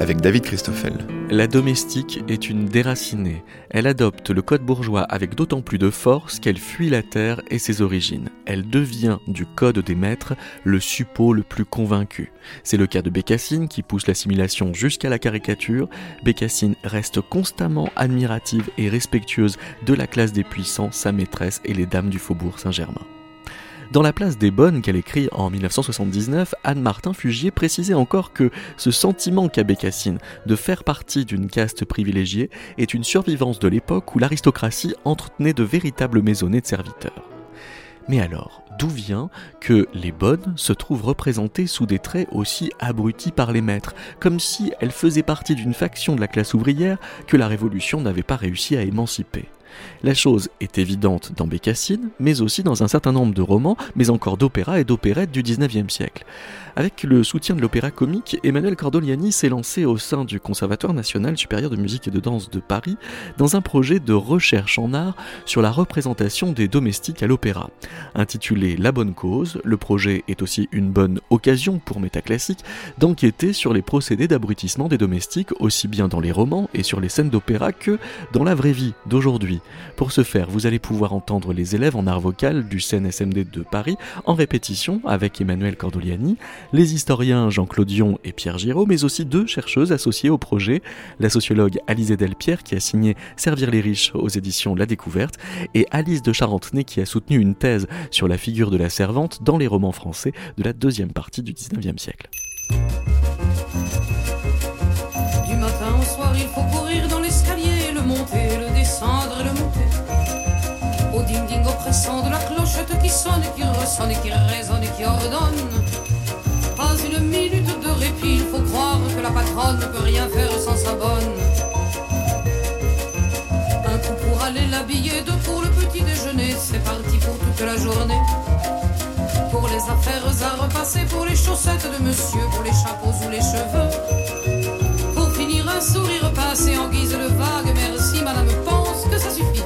avec David. La domestique est une déracinée. Elle adopte le code bourgeois avec d'autant plus de force qu'elle fuit la terre et ses origines. Elle devient du code des maîtres le suppôt le plus convaincu. C'est le cas de Bécassine qui pousse l'assimilation jusqu'à la caricature. Bécassine reste constamment admirative et respectueuse de la classe des puissants, sa maîtresse et les dames du faubourg Saint-Germain. Dans La place des bonnes qu'elle écrit en 1979, Anne-Martin Fugier précisait encore que ce sentiment qu'a Bécassine de faire partie d'une caste privilégiée est une survivance de l'époque où l'aristocratie entretenait de véritables maisonnées de serviteurs. Mais alors, d'où vient que les bonnes se trouvent représentées sous des traits aussi abrutis par les maîtres, comme si elles faisaient partie d'une faction de la classe ouvrière que la Révolution n'avait pas réussi à émanciper? La chose est évidente dans Bécassine, mais aussi dans un certain nombre de romans, mais encore d'opéras et d'opérettes du XIXe siècle. Avec le soutien de l'opéra comique, Emmanuel Cordoliani s'est lancé au sein du Conservatoire national supérieur de musique et de danse de Paris dans un projet de recherche en art sur la représentation des domestiques à l'opéra. Intitulé La bonne cause, le projet est aussi une bonne occasion pour Métaclassique d'enquêter sur les procédés d'abrutissement des domestiques aussi bien dans les romans et sur les scènes d'opéra que dans la vraie vie d'aujourd'hui. Pour ce faire, vous allez pouvoir entendre les élèves en art vocal du CNSMD de Paris en répétition avec Emmanuel Cordoliani, les historiens Jean-Claude Dion et Pierre Giraud, mais aussi deux chercheuses associées au projet, la sociologue Alizée Delpierre qui a signé Servir les riches aux éditions La Découverte, et Alice de Charentenay qui a soutenu une thèse sur la figure de la servante dans les romans français de la deuxième partie du 19e siècle. Du matin au soir, il faut courir dans l'escalier, le monter, le descendre le monter. Au ding-ding oppressant de la clochette qui sonne et qui et qui résonne et qui ordonne. Pas une minute de répit, il faut croire que la patronne ne peut rien faire sans sa bonne. Un coup pour aller l'habiller, deux pour le petit déjeuner, c'est parti pour toute la journée. Pour les affaires à repasser, pour les chaussettes de monsieur, pour les chapeaux ou les cheveux. Pour finir un sourire passé en guise de vague, merci madame, pense que ça suffit.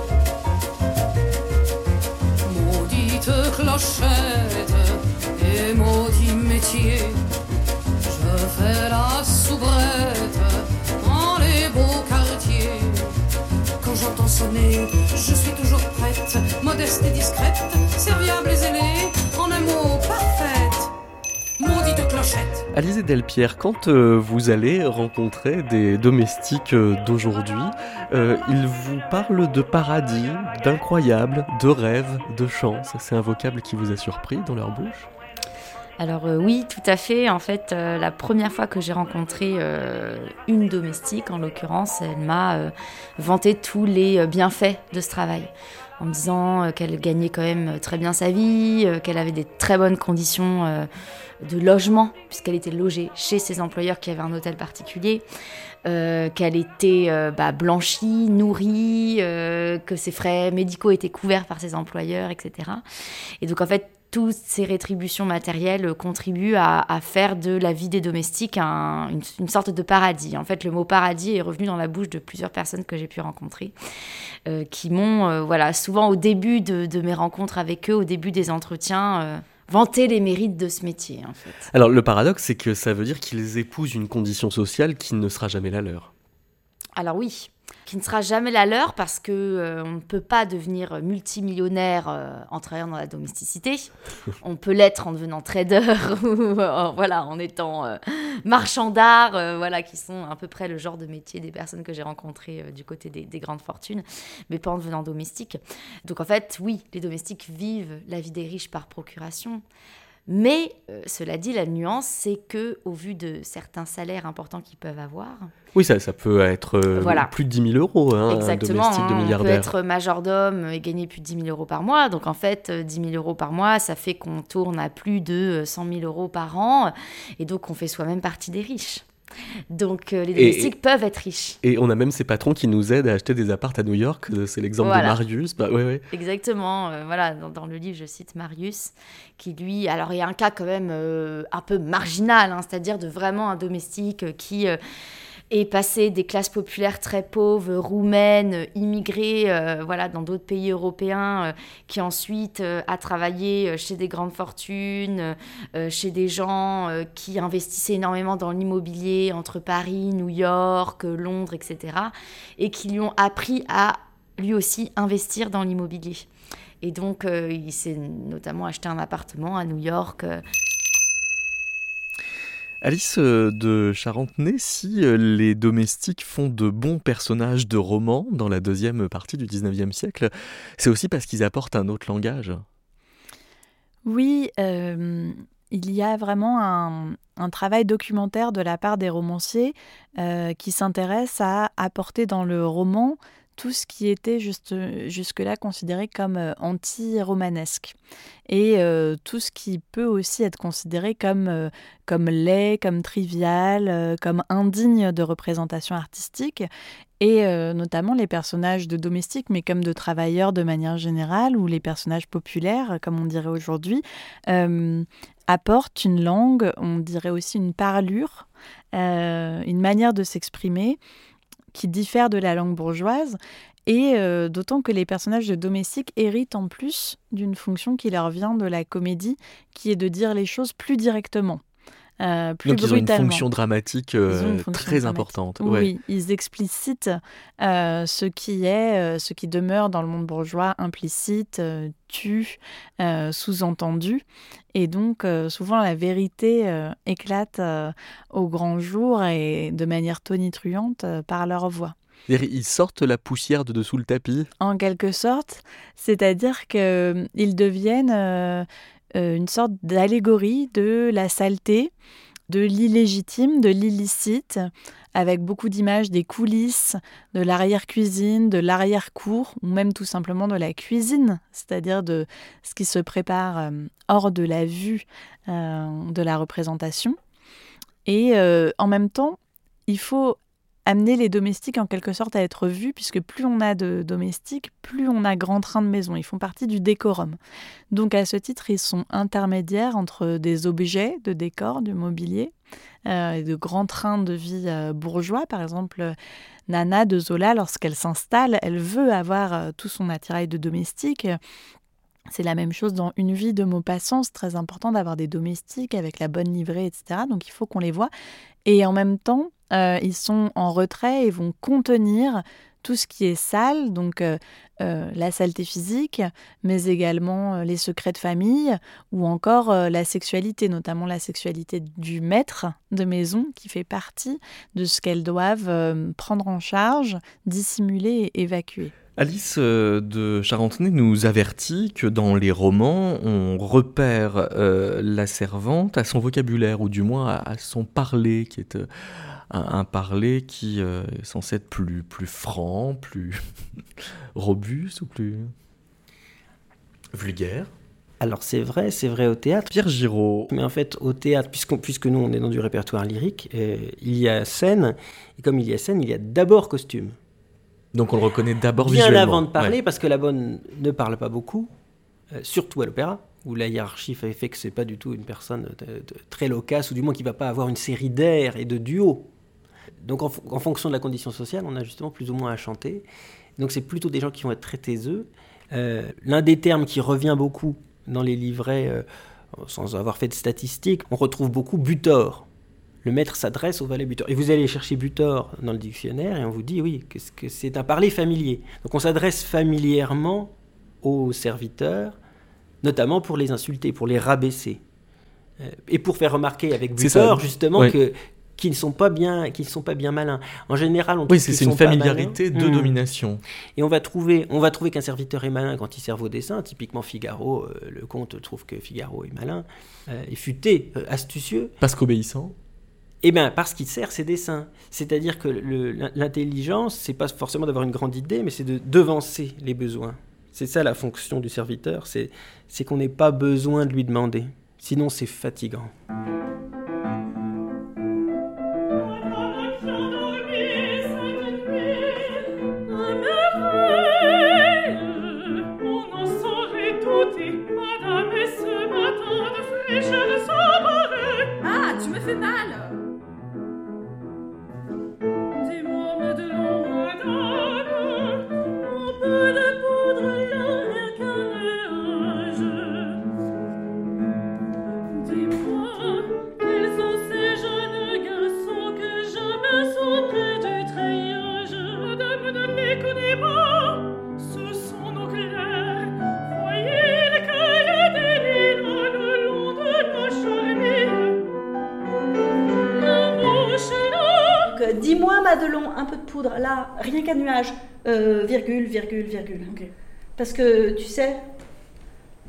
Maudite clochette et maudit métier, la soubrette dans les beaux quartiers. Quand j'entends sonner, je suis toujours prête, modeste et discrète, serviable et zélée, en un mot parfaite. Maudite clochette. Alizé Delpierre, quand euh, vous allez rencontrer des domestiques euh, d'aujourd'hui, euh, ils vous parlent de paradis, d'incroyable, de rêve, de chance. C'est un vocable qui vous a surpris dans leur bouche? Alors euh, oui, tout à fait. En fait, euh, la première fois que j'ai rencontré euh, une domestique, en l'occurrence, elle m'a vanté tous les bienfaits de ce travail. En me disant qu'elle gagnait quand même très bien sa vie, qu'elle avait des très bonnes conditions de logement, puisqu'elle était logée chez ses employeurs qui avaient un hôtel particulier, qu'elle était bah, blanchie, nourrie, que ses frais médicaux étaient couverts par ses employeurs, etc. Et donc en fait, toutes ces rétributions matérielles contribuent à, à faire de la vie des domestiques un- une, une sorte de paradis. En fait, le mot paradis est revenu dans la bouche de plusieurs personnes que j'ai pu rencontrer, euh, qui m'ont, euh, voilà, souvent au début de, de mes rencontres avec eux, au début des entretiens, euh, vanté les mérites de ce métier, en fait. Alors le paradoxe, c'est que ça veut dire qu'ils épousent une condition sociale qui ne sera jamais la leur. Alors oui, qui ne sera jamais la leur parce que euh, on ne peut pas devenir multimillionnaire euh, en travaillant dans la domesticité. on peut l'être en devenant trader ou en, voilà en étant euh, marchand d'art, euh, voilà qui sont à peu près le genre de métier des personnes que j'ai rencontrées euh, du côté des, des grandes fortunes, mais pas en devenant domestique. Donc en fait, oui, les domestiques vivent la vie des riches par procuration. Mais euh, cela dit, la nuance, c'est que au vu de certains salaires importants qu'ils peuvent avoir, Oui, ça, ça peut être euh, Voilà. plus de 10 000 euros, hein, un Exactement, domestique de hein, on peut milliardaire. être majordome et gagner plus de 10 000 euros par mois. Donc en fait, euh, 10 000 euros par mois, ça fait qu'on tourne à plus de euh, 100 000 euros par an. Et donc on fait soi-même partie des riches. Donc euh, les Et- domestiques peuvent être riches. Et on a même ces patrons qui nous aident à acheter des appartes à New York. euh, C'est l'exemple Voilà. de Marius. Bah, ouais, ouais. Exactement. euh, voilà, dans, dans le livre, je cite Marius, qui lui, alors il y a un cas quand même euh, un peu marginal, hein, c'est-à-dire de vraiment un domestique qui et passer des classes populaires très pauvres, roumaines, immigrées, euh, voilà, dans d'autres pays européens, euh, qui ensuite euh, a travaillé chez des grandes fortunes, chez des gens qui investissaient énormément dans l'immobilier entre Paris, New York, Londres, etc., et qui lui ont appris à lui aussi investir dans l'immobilier. Et donc, il s'est notamment acheté un appartement à New York. Alice euh, de Charentenay, si euh, les domestiques font de bons personnages de romans dans la deuxième partie du 19e siècle, c'est aussi parce qu'ils apportent un autre langage. Oui, euh, il y a vraiment un, travail documentaire de la part des romanciers qui s'intéresse à apporter dans le roman tout ce qui était juste, jusque-là considéré comme euh, anti-romanesque. Et euh, tout ce qui peut aussi être considéré comme, euh, comme laid, comme trivial, comme indigne de représentation artistique. Et notamment les personnages de domestiques, mais comme de travailleurs de manière générale, ou les personnages populaires, comme on dirait aujourd'hui, apportent une langue, on dirait aussi une parlure, une manière de s'exprimer qui diffère de la langue bourgeoise, et euh, d'autant que les personnages de domestiques héritent en plus d'une fonction qui leur vient de la comédie, qui est de dire les choses plus directement. Euh, plus Donc ils ont une fonction dramatique euh, très importante. Oui, ils explicitent ce qui est, ce qui demeure dans le monde bourgeois implicite, tu, sous-entendu. Et donc souvent la vérité éclate au grand jour et de manière tonitruante par leur voix. Ils sortent la poussière de dessous le tapis? En quelque sorte, c'est-à-dire qu'ils deviennent euh, une sorte d'allégorie de la saleté, de l'illégitime, de l'illicite, avec beaucoup d'images des coulisses, de l'arrière-cuisine, de l'arrière-cour, ou même tout simplement de la cuisine, c'est-à-dire de ce qui se prépare euh, hors de la vue euh, de la représentation. Et en même temps, il faut amener les domestiques en quelque sorte à être vus, puisque plus on a de domestiques, plus on a grand train de maison. Ils font partie du décorum. Donc à ce titre, ils sont intermédiaires entre des objets de décor, du mobilier, euh, et de grands trains de vie euh, bourgeois. Par exemple, Nana de Zola, lorsqu'elle s'installe, elle veut avoir euh, tout son attirail de domestique. C'est la même chose dans une vie de Maupassant, c'est très important d'avoir des domestiques avec la bonne livrée, etc. Donc il faut qu'on les voit. Et en même temps, euh, ils sont en retrait et vont contenir tout ce qui est sale, donc euh, euh, la saleté physique, mais également les secrets de famille ou encore la sexualité, notamment la sexualité du maître de maison qui fait partie de ce qu'elles doivent prendre en charge, dissimuler et évacuer. Alice de Charentenay nous avertit que dans les romans, on repère la servante à son vocabulaire, ou du moins à, son parler, qui est un, parler qui euh, est censé être plus, plus franc, plus robuste ou plus vulgaire? Alors c'est vrai, c'est vrai au théâtre. Pierre Giraud. Mais en fait, au théâtre, puisque nous on est dans du répertoire lyrique, euh, il y a scène, et comme il y a scène, il y a d'abord costume. Donc on le reconnaît d'abord visuellement. Bien avant de parler, parce que la bonne ne parle pas beaucoup, euh, surtout à l'opéra, où la hiérarchie fait, fait que c'est pas du tout une personne très loquace, ou du moins qui va pas avoir une série d'airs et de duos donc en, fonction de la condition sociale, on a justement plus ou moins à chanter. Donc c'est plutôt des gens qui vont être très taiseux. Euh, l'un des termes qui revient beaucoup dans les livrets, euh, sans avoir fait de statistiques, on retrouve beaucoup butor. Le maître s'adresse au valet butor. Et vous allez chercher butor dans le dictionnaire et on vous dit oui, que c'est un parler familier. Donc on s'adresse familièrement aux serviteurs, notamment pour les insulter, pour les rabaisser euh, et pour faire remarquer avec butor justement que, qui ne sont pas bien, qui ne sont pas bien malins. En général, on oui, c'est une familiarité de hmm. domination. Et on va trouver, on va trouver qu'un serviteur est malin quand il sert vos dessins. Typiquement Figaro, euh, le comte trouve que Figaro est malin, euh, et futé, euh, astucieux. Parce qu'obéissant. Eh bien, parce qu'il sert ses dessins. C'est-à-dire que l'intelligence, c'est pas forcément d'avoir une grande idée, mais c'est de devancer les besoins. C'est ça la fonction du serviteur, c'est qu'on n'ait pas besoin de lui demander. Sinon, c'est fatigant. Un peu de poudre, là, rien qu'un nuage, euh, virgule, virgule, virgule. Parce que, tu sais,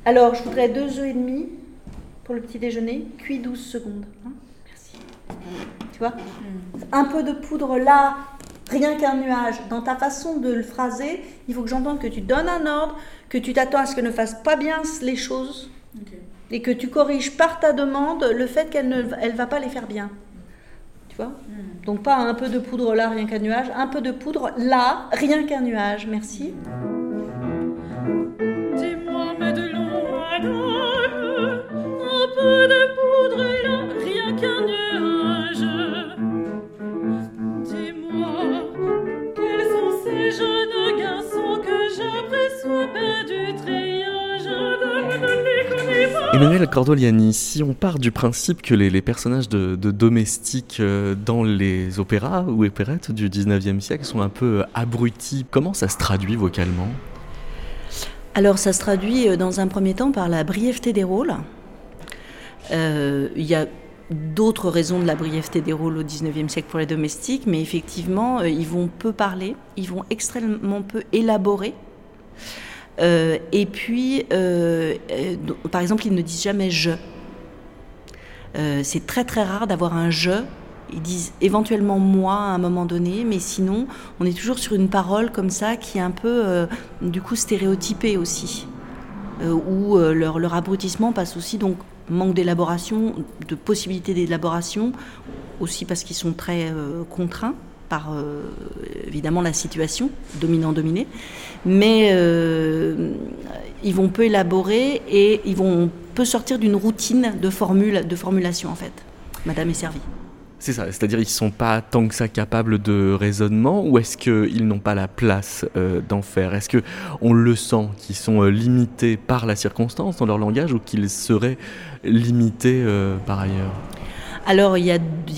alors je voudrais deux œufs et demi pour le petit déjeuner, cuit 12 secondes. Hein. Merci. Tu vois? Hmm. Un peu de poudre là, rien qu'un nuage. Dans ta façon de le phraser, il faut que j'entende que tu donnes un ordre, que tu t'attends à ce qu'elle ne fasse pas bien les choses. Et que tu corriges par ta demande le fait qu'elle ne elle va pas les faire bien. Tu vois? Hmm. Donc pas un peu de poudre là, rien qu'un nuage. Un peu de poudre là, rien qu'un nuage. Merci. Dis-moi, mais de un peu de poudre là, rien qu'un nuage. Dis-moi, quels sont ces jeunes garçons que j'aperçois bas du treillage Emmanuel Cordoliani, si on part du principe que les, personnages de, domestiques euh, dans les opéras ou opérettes du 19e siècle sont un peu euh, abrutis, comment ça se traduit vocalement? Alors ça se traduit euh, dans un premier temps par la brièveté des rôles. Il y a d'autres raisons de la brièveté des rôles au 19e siècle pour les domestiques, mais effectivement, ils vont peu parler, ils vont extrêmement peu élaborer. Euh, et puis, euh, euh, par exemple, ils ne disent jamais je. c'est très très rare d'avoir un je. Ils disent éventuellement moi à un moment donné, mais sinon, on est toujours sur une parole comme ça qui est un peu, du coup, stéréotypée aussi. où leur, leur abrutissement passe aussi, donc, manque d'élaboration, de possibilité d'élaboration, aussi parce qu'ils sont très contraints par évidemment la situation, dominant-dominé mais euh, ils vont peu élaborer et ils vont peu sortir d'une routine de, formule, de formulation en fait. Madame est servie. C'est ça, c'est-à-dire ils ne sont pas tant que ça capables de raisonnement ou est-ce qu'ils n'ont pas la place euh, d'en faire? Est-ce qu'on le sent qu'ils sont euh, limités par la circonstance dans leur langage ou qu'ils seraient limités par ailleurs? Alors il y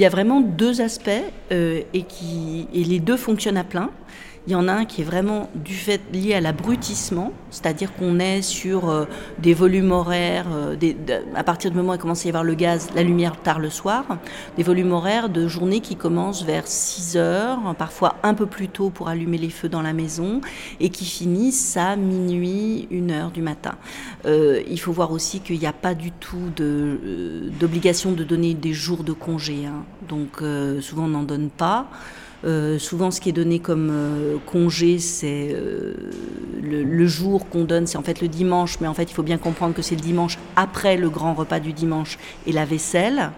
a, vraiment deux aspects et, qui, et les deux fonctionnent à plein. Il y en a un qui est vraiment du fait lié à l'abrutissement, c'est-à-dire qu'on est sur euh, des volumes horaires, euh, à partir du moment où il commence à y avoir le gaz, la lumière tard le soir, des volumes horaires de journée qui commencent vers 6 heures, parfois un peu plus tôt pour allumer les feux dans la maison, et qui finissent à minuit, 1 heure du matin. Euh, il faut voir aussi qu'il n'y a pas du tout d'obligation de, donner des jours de congé, hein. donc souvent on n'en donne pas. Euh, souvent, ce qui est donné comme euh, congé, c'est euh, le, jour qu'on donne, c'est en fait le dimanche, mais en fait, il faut bien comprendre que c'est le dimanche après le grand repas du dimanche et la vaisselle,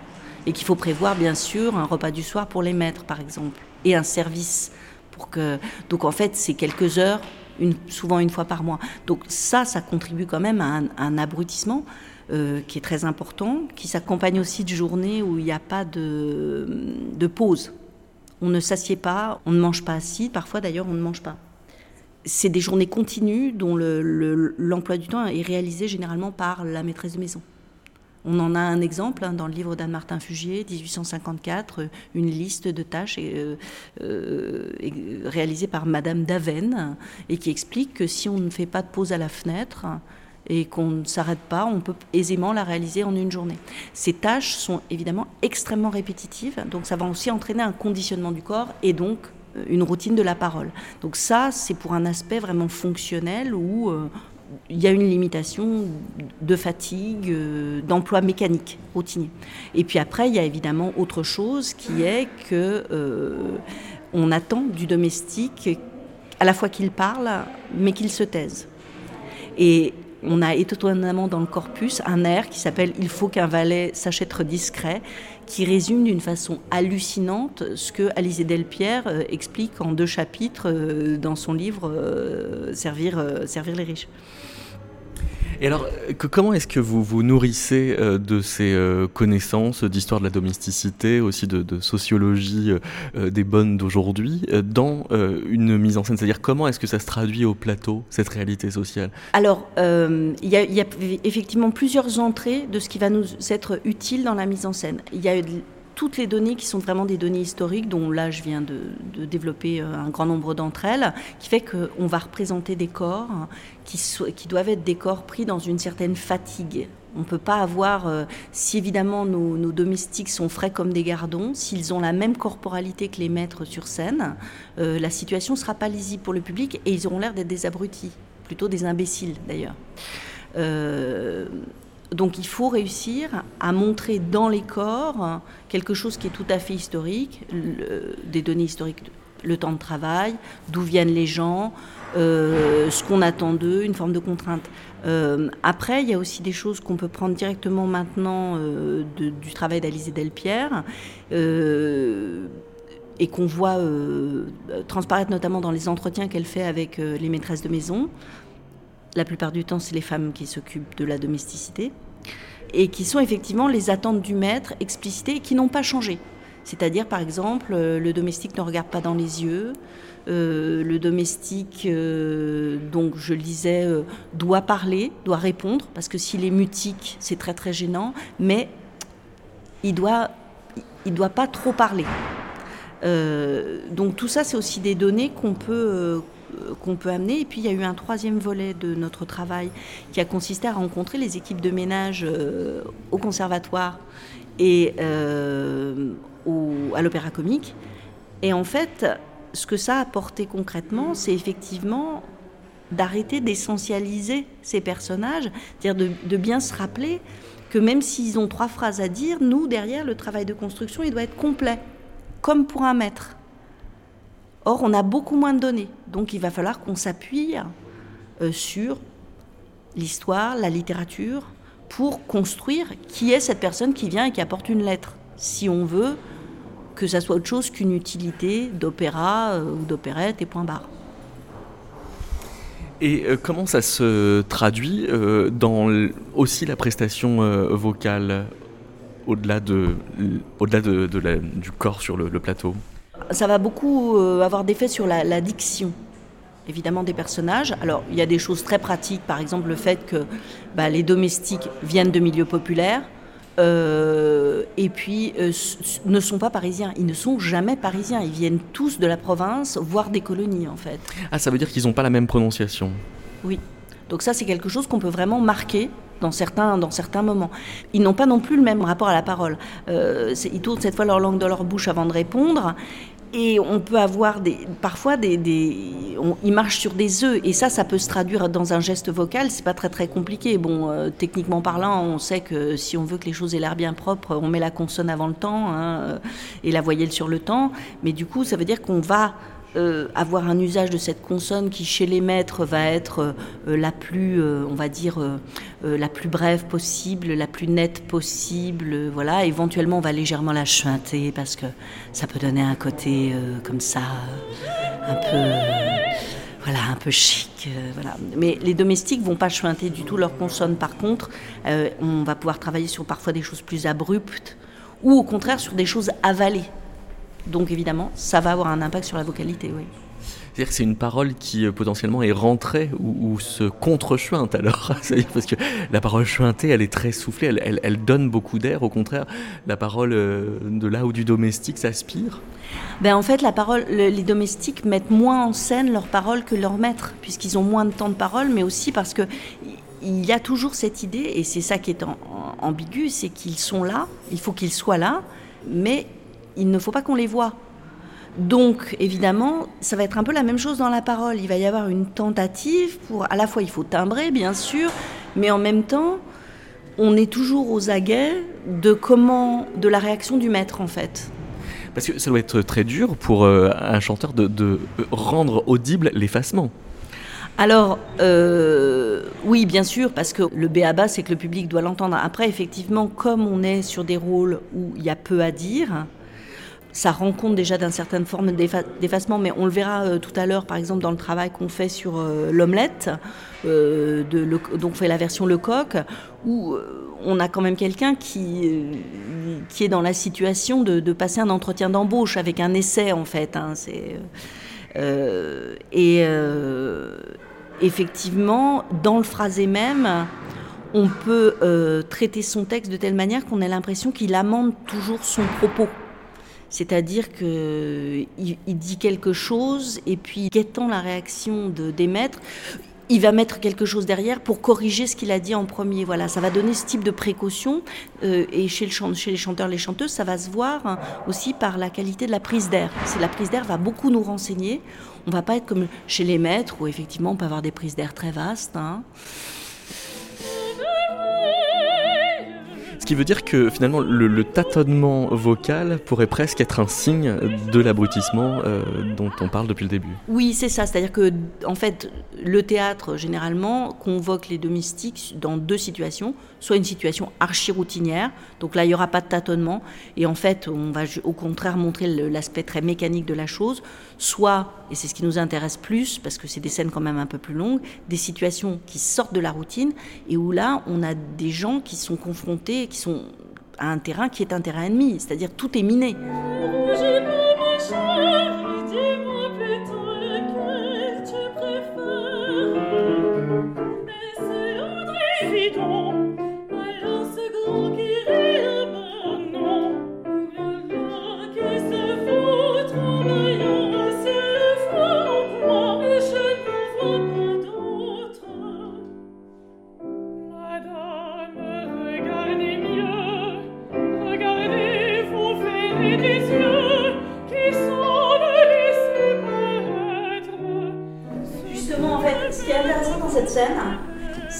et qu'il faut prévoir, bien sûr, un repas du soir pour les maîtres, par exemple, et un service pour que. Donc, en fait, c'est quelques heures, souvent une fois par mois. Donc, ça, ça contribue quand même à un, abrutissement. qui est très important, qui s'accompagne aussi de journées où il n'y a pas de pause. On ne s'assied pas, on ne mange pas assis, parfois d'ailleurs on ne mange pas. C'est des journées continues dont l'emploi du temps est réalisé généralement par la maîtresse de maison. On en a un exemple hein, dans le livre d'Anne-Martin Fugier, 1854, une liste de tâches euh, euh, réalisée par Madame Daven et qui explique que si on ne fait pas de pause à la fenêtre, et qu'on ne s'arrête pas, on peut aisément la réaliser en une journée. Ces tâches sont évidemment extrêmement répétitives, donc ça va aussi entraîner un conditionnement du corps et donc euh, une routine de la parole. Donc ça, c'est pour un aspect vraiment fonctionnel où euh, il y a une limitation de fatigue, euh, d'emploi mécanique routinier. Et puis après, il y a évidemment autre chose qui est que on attend du domestique à la fois qu'il parle, mais qu'il se taise. Et on a étonnamment dans le corpus un air qui s'appelle Il faut qu'un valet sache être discret, qui résume d'une façon hallucinante ce que Alizé Delpierre euh, explique en deux chapitres euh, dans son livre euh, servir, servir les riches. Et alors, euh, comment est-ce que vous vous nourrissez euh, de ces euh, connaissances d'histoire de la domesticité, aussi de, sociologie des bonnes d'aujourd'hui, dans une mise en scène? C'est-à-dire, comment est-ce que ça se traduit au plateau, cette réalité sociale? Alors, il y, y, a effectivement plusieurs entrées de ce qui va nous être utile dans la mise en scène. Il y a toutes les données qui sont vraiment des données historiques, dont là je viens de, développer euh, un grand nombre d'entre elles, qui fait qu'on va représenter des corps qui, doivent être des corps pris dans une certaine fatigue. On ne peut pas avoir, euh, si évidemment nos, domestiques sont frais comme des gardons, s'ils ont la même corporalité que les maîtres sur scène, euh, la situation ne sera pas lisible pour le public et ils auront l'air d'être des abrutis, plutôt des imbéciles d'ailleurs. Donc il faut réussir à montrer dans les corps quelque chose qui est tout à fait historique, des données historiques, le temps de travail, d'où viennent les gens, ce qu'on attend d'eux, une forme de contrainte. Euh, après, il y a aussi des choses qu'on peut prendre directement maintenant euh, du travail d'Alizée Delpierre euh, et qu'on voit transparaître notamment dans les entretiens qu'elle fait avec les maîtresses de maison. La plupart du temps, c'est les femmes qui s'occupent de la domesticité et qui sont effectivement les attentes du maître explicitées et qui n'ont pas changé. C'est-à-dire, par exemple, le domestique ne regarde pas dans les yeux, euh, le domestique, euh, donc je le disais, euh, doit parler, doit répondre, parce que s'il est mutique, c'est très très gênant, mais il doit, il doit pas trop parler. donc tout ça, c'est aussi des données qu'on peut qu'on peut amener. Et puis il y a eu un troisième volet de notre travail qui a consisté à rencontrer les équipes de ménage au conservatoire et à l'opéra comique. Et en fait, ce que ça a apporté concrètement, c'est effectivement d'arrêter d'essentialiser ces personnages, c'est-à-dire de, bien se rappeler que même s'ils ont trois phrases à dire, nous, derrière, le travail de construction, il doit être complet, comme pour un maître. Or, on a beaucoup moins de données, donc il va falloir qu'on s'appuie euh, sur l'histoire, la littérature, pour construire qui est cette personne qui vient et qui apporte une lettre, si on veut que ça soit autre chose qu'une utilité d'opéra euh, ou d'opérette et point barre. Et euh, comment ça se traduit dans aussi la prestation vocale au-delà de, au-delà de, du corps sur le, plateau? Ça va beaucoup avoir d'effet sur la, diction évidemment des personnages. Alors, il y a des choses très pratiques, par exemple le fait que bah, les domestiques viennent de milieux populaires, euh, et puis euh, ne sont pas parisiens. Ils ne sont jamais parisiens. Ils viennent tous de la province, voire des colonies en fait. Ah, ça veut dire qu'ils n'ont pas la même prononciation. Oui. Donc ça, c'est quelque chose qu'on peut vraiment marquer dans certains, dans certains moments. Ils n'ont pas non plus le même rapport à la parole. Euh, ils tournent cette fois leur langue dans leur bouche avant de répondre. Et on peut avoir des, parfois des, des ils marchent sur des œufs et ça, ça peut se traduire dans un geste vocal. C'est pas très très compliqué. Bon, euh, techniquement parlant, on sait que si on veut que les choses aient l'air bien propres, on met la consonne avant le temps hein, et la voyelle sur le temps. Mais du coup, ça veut dire qu'on va euh, avoir un usage de cette consonne qui chez les maîtres va être euh, la plus, euh, on va dire, la plus brève possible, la plus nette possible. voilà, éventuellement on va légèrement la chuinter parce que ça peut donner un côté comme ça, un peu, voilà, un peu chic. voilà. Mais les domestiques vont pas chuinter du tout leur consonne. Par contre, on va pouvoir travailler sur parfois des choses plus abruptes ou au contraire sur des choses avalées. Donc évidemment, ça va avoir un impact sur la vocalité, oui. C'est-à-dire que c'est une parole qui euh, potentiellement est rentrée ou, se contre-chuinte alors. Parce que la parole chuintée, elle est très soufflée, elle, donne beaucoup d'air. Au contraire, la parole euh, de là ou du domestique s'aspire. Ben en fait, la parole, les domestiques mettent moins en scène leur parole que leurs maîtres, puisqu'ils ont moins de temps de parole, mais aussi parce que il y a toujours cette idée, et c'est ça qui est ambigu, c'est qu'ils sont là, il faut qu'ils soient là, mais il ne faut pas qu'on les voit. Donc, évidemment, ça va être un peu la même chose dans la parole. Il va y avoir une tentative pour, à la fois, il faut timbrer, bien sûr, mais en même temps, on est toujours aux aguets de comment, de la réaction du maître, en fait. Parce que ça doit être très dur pour euh, un chanteur de, rendre audible l'effacement. Alors, euh, oui, bien sûr, parce que le béaba, c'est que le public doit l'entendre. Après, effectivement, comme on est sur des rôles où il y a peu à dire, ça rend compte déjà d'une certaine forme d'effacement, mais on le verra euh, tout à l'heure, par exemple, dans le travail qu'on fait sur euh, l'omelette, euh, on fait la version Lecoq, où on a quand même quelqu'un qui, est dans la situation de, passer un entretien d'embauche avec un essai, en fait. Hein, et effectivement, dans le phrasé même, on peut euh, traiter son texte de telle manière qu'on ait l'impression qu'il amende toujours son propos. C'est-à-dire qu'il il dit quelque chose et puis guettant la réaction de, des maîtres, il va mettre quelque chose derrière pour corriger ce qu'il a dit en premier. Voilà, ça va donner ce type de précaution. Euh, et chez, le, chez, les chanteurs, les chanteuses, ça va se voir hein, aussi par la qualité de la prise d'air. La prise d'air va beaucoup nous renseigner. On va pas être comme chez les maîtres où effectivement on peut avoir des prises d'air très vastes. Hein. Ce qui veut dire que finalement le, tâtonnement vocal pourrait presque être un signe de l'abrutissement euh, dont on parle depuis le début. Oui, c'est ça. C'est-à-dire que en fait, le théâtre généralement convoque les domestiques dans deux situations. Soit une situation archi-routinière, donc là il n'y aura pas de tâtonnement, et en fait on va au contraire montrer l'aspect très mécanique de la chose. Soit, et c'est ce qui nous intéresse plus, parce que c'est des scènes quand même un peu plus longues, des situations qui sortent de la routine, et où là on a des gens qui sont confrontés, qui sont à un terrain qui est un terrain ennemi, c'est-à-dire tout est miné.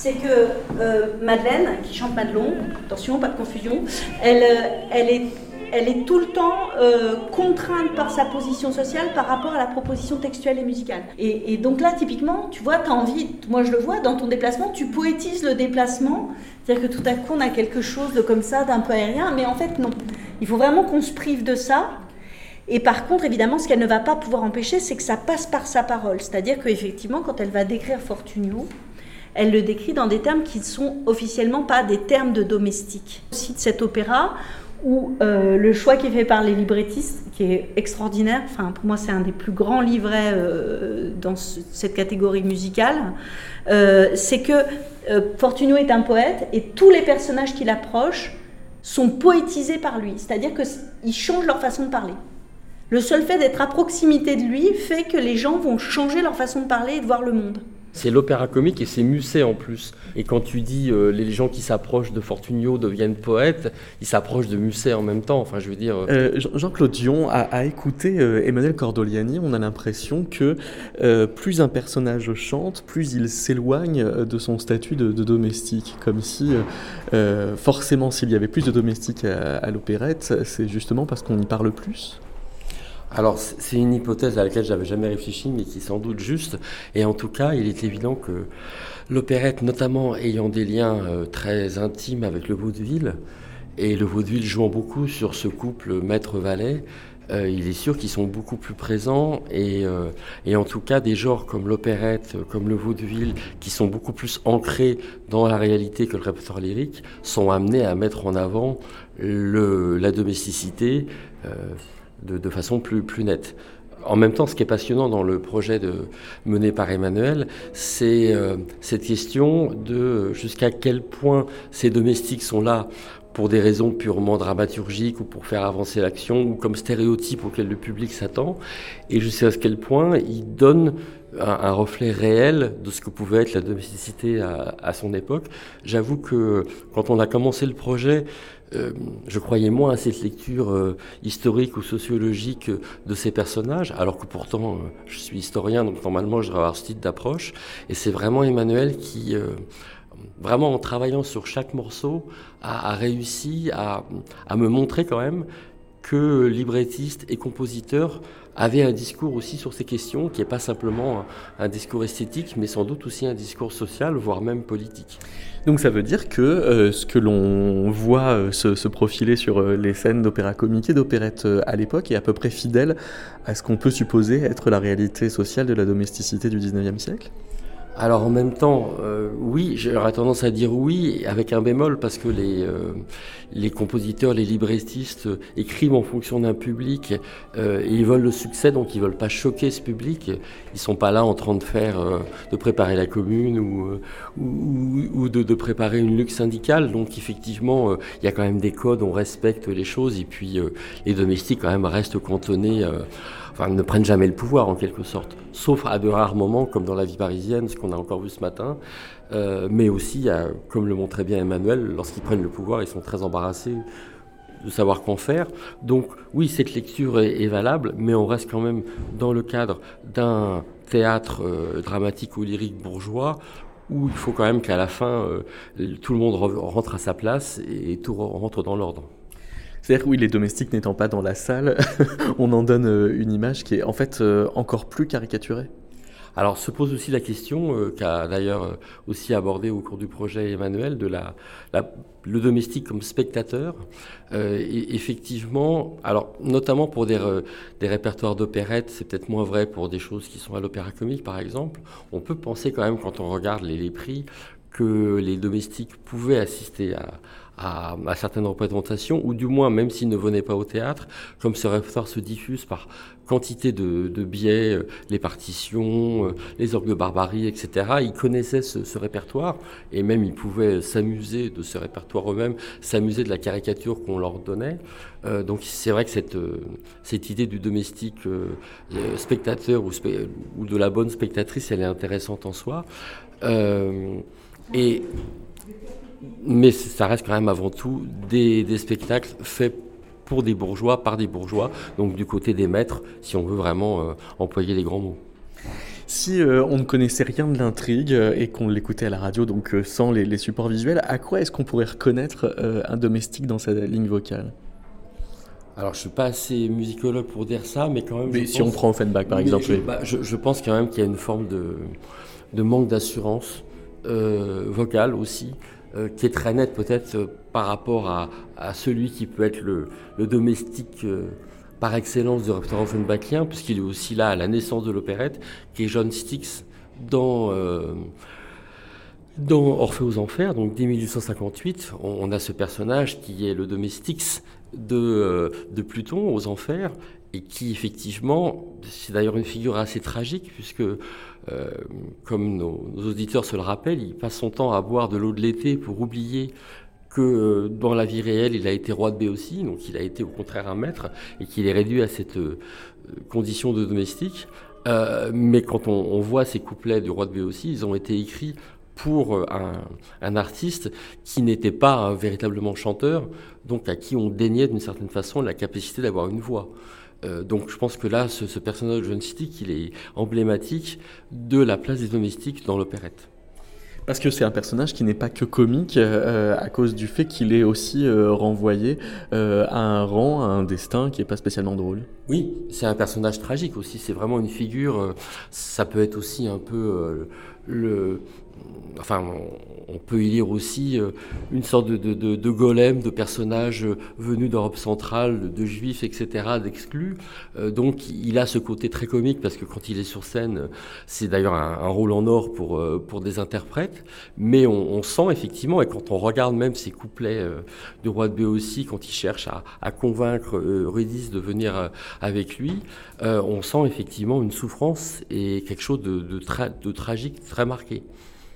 C'est que euh, Madeleine, qui chante Madelon, attention, pas de confusion, elle, euh, elle, est, elle est tout le temps euh, contrainte par sa position sociale par rapport à la proposition textuelle et musicale. Et, donc là, typiquement, tu vois, tu as envie, moi je le vois, dans ton déplacement, tu poétises le déplacement, c'est-à-dire que tout à coup on a quelque chose de comme ça, d'un peu aérien, mais en fait non. Il faut vraiment qu'on se prive de ça et par contre, évidemment, ce qu'elle ne va pas pouvoir empêcher, c'est que ça passe par sa parole. C'est-à-dire qu'effectivement, quand elle va décrire Fortunio, elle le décrit dans des termes qui ne sont officiellement pas des termes de domestique. Aussi de cet opéra où euh, le choix qui est fait par les librettistes, qui est extraordinaire, enfin pour moi c'est un des plus grands livrets euh, dans cette catégorie musicale, euh, c'est que Fortunio est un poète et tous les personnages qui l'approchent sont poétisés par lui, c'est-à-dire qu'ils changent leur façon de parler. Le seul fait d'être à proximité de lui fait que les gens vont changer leur façon de parler et de voir le monde. C'est l'opéra comique et c'est Musset en plus. Et quand tu dis euh, les gens qui s'approchent de Fortunio deviennent poètes, ils s'approchent de Musset en même temps. Enfin, je veux dire. Euh, euh, Jean-Claude Dion a, écouté Emmanuel Cordoliani. On a l'impression que plus un personnage chante, plus il s'éloigne de son statut de, domestique, comme si forcément s'il y avait plus de domestiques à l'opérette, c'est justement parce qu'on y parle plus. Alors c'est une hypothèse à laquelle j'avais jamais réfléchi, mais qui est sans doute juste. Et en tout cas, il est évident que l'opérette, notamment ayant des liens euh, très intimes avec le vaudeville, et le vaudeville jouant beaucoup sur ce couple maître-valet, euh, il est sûr qu'ils sont beaucoup plus présents et, euh, et, en tout cas des genres comme l'opérette, comme le vaudeville, qui sont beaucoup plus ancrés dans la réalité que le répertoire lyrique, sont amenés à mettre en avant la domesticité de, façon plus, plus nette. En même temps, ce qui est passionnant dans le projet de, mené par Emmanuel, c'est euh, cette question de jusqu'à quel point ces domestiques sont là pour des raisons purement dramaturgiques ou pour faire avancer l'action ou comme stéréotype auquel le public s'attend, et jusqu'à quel point ils donnent un, reflet réel de ce que pouvait être la domesticité à son époque. J'avoue que quand on a commencé le projet, euh, je croyais moins à cette lecture euh, historique ou sociologique de ces personnages, alors que pourtant euh, je suis historien, donc normalement je devrais avoir ce type d'approche. Et c'est vraiment Emmanuel qui, vraiment en travaillant sur chaque morceau, a, réussi à, me montrer quand même que librettiste et compositeur avait un discours aussi sur ces questions, qui n'est pas simplement un discours esthétique, mais sans doute aussi un discours social, voire même politique. Donc ça veut dire que euh, ce que l'on voit euh, se, profiler sur euh, les scènes d'opéra comique et d'opérette à l'époque est à peu près fidèle à ce qu'on peut supposer être la réalité sociale de la domesticité du 19e siècle? Alors en même temps, euh, oui, j'aurais tendance à dire oui, avec un bémol, parce que les, euh, les compositeurs, les librettistes écrivent en fonction d'un public, euh, et ils veulent le succès, donc ils veulent pas choquer ce public. Ils sont pas là en train de faire, de préparer la commune ou, ou, de, de, préparer une luxe syndicale. Donc effectivement, il y a quand même des codes, on respecte les choses, et puis les domestiques quand même restent cantonnés enfin, ne prennent jamais le pouvoir en quelque sorte, sauf à de rares moments comme dans la vie parisienne, ce qu'on a encore vu ce matin, euh, mais aussi, comme le montrait bien Emmanuel, lorsqu'ils prennent le pouvoir, ils sont très embarrassés de savoir qu'en faire. Donc oui, cette lecture est, valable, mais on reste quand même dans le cadre d'un théâtre euh, dramatique ou lyrique bourgeois où il faut quand même qu'à la fin, euh, tout le monde rentre à sa place et tout rentre dans l'ordre. C'est-à-dire oui, les domestiques n'étant pas dans la salle, on en donne euh, une image qui est en fait euh, encore plus caricaturée. Alors se pose aussi la question, euh, qu'a d'ailleurs aussi abordé au cours du projet Emmanuel, de la, le domestique comme spectateur. et effectivement, alors notamment pour des, des répertoires d'opérettes, c'est peut-être moins vrai pour des choses qui sont à l'opéra comique par exemple. On peut penser quand même quand on regarde les, les prix que les domestiques pouvaient assister à, à, certaines représentations, ou du moins, même s'ils ne venaient pas au théâtre, comme ce répertoire se diffuse par quantité de, de biais, euh, les partitions, euh, les orgues de barbarie, etc., ils connaissaient ce, répertoire, et même ils pouvaient s'amuser de ce répertoire eux-mêmes, s'amuser de la caricature qu'on leur donnait. Euh, donc c'est vrai que cette, idée du domestique spectateur ou, de la bonne spectatrice, elle est intéressante en soi. et mais ça reste quand même avant tout des, spectacles faits pour des bourgeois, par des bourgeois, donc du côté des maîtres, si on veut vraiment euh, employer les grands mots. Si euh, on ne connaissait rien de l'intrigue euh, et qu'on l'écoutait à la radio, donc sans les, supports visuels, à quoi est-ce qu'on pourrait reconnaître un domestique dans sa ligne vocale? Alors, je suis pas assez musicologue pour dire ça, mais quand même. Mais si on prend Offenbach, par exemple. Bah, je, pense quand même qu'il y a une forme de, de manque d'assurance vocale aussi. Euh, qui est très net peut-être euh, par rapport à, celui qui peut être le, domestique euh, par excellence du répertoire offenbachien, puisqu'il est aussi là à la naissance de l'opérette, qui est John Styx dans, dans Orphée aux Enfers, donc dès 1858. On, a ce personnage qui est le domestique de, de Pluton aux Enfers, et qui effectivement, c'est d'ailleurs une figure assez tragique, puisque euh, comme nos, auditeurs se le rappellent, il passe son temps à boire de l'eau de l'été pour oublier que euh, dans la vie réelle, il a été roi de Béotie, donc il a été au contraire un maître, et qu'il est réduit à cette euh, condition de domestique. mais quand on, voit ces couplets du roi de Béotie, ils ont été écrits pour un, artiste qui n'était pas véritablement chanteur, donc à qui on déniait d'une certaine façon la capacité d'avoir une voix. Euh, donc je pense que là, ce, personnage de John City, il est emblématique de la place des domestiques dans l'opérette. Parce que c'est un personnage qui n'est pas que comique euh, à cause du fait qu'il est aussi euh, renvoyé à un rang, à un destin qui n'est pas spécialement drôle. Oui, c'est un personnage tragique aussi. C'est vraiment une figure. ça peut être aussi un peu le, enfin, on peut y lire aussi euh, une sorte de, golem, de personnages euh, venus d'Europe centrale, de juifs, etc., d'exclus. Euh, donc, il a ce côté très comique parce que quand il est sur scène, c'est d'ailleurs un, rôle en or pour, pour des interprètes. Mais on, sent effectivement, et quand on regarde même ces couplets du roi de Béotie, quand il cherche à, convaincre Eurydice de venir avec lui, on sent effectivement une souffrance et quelque chose de, de tragique marqué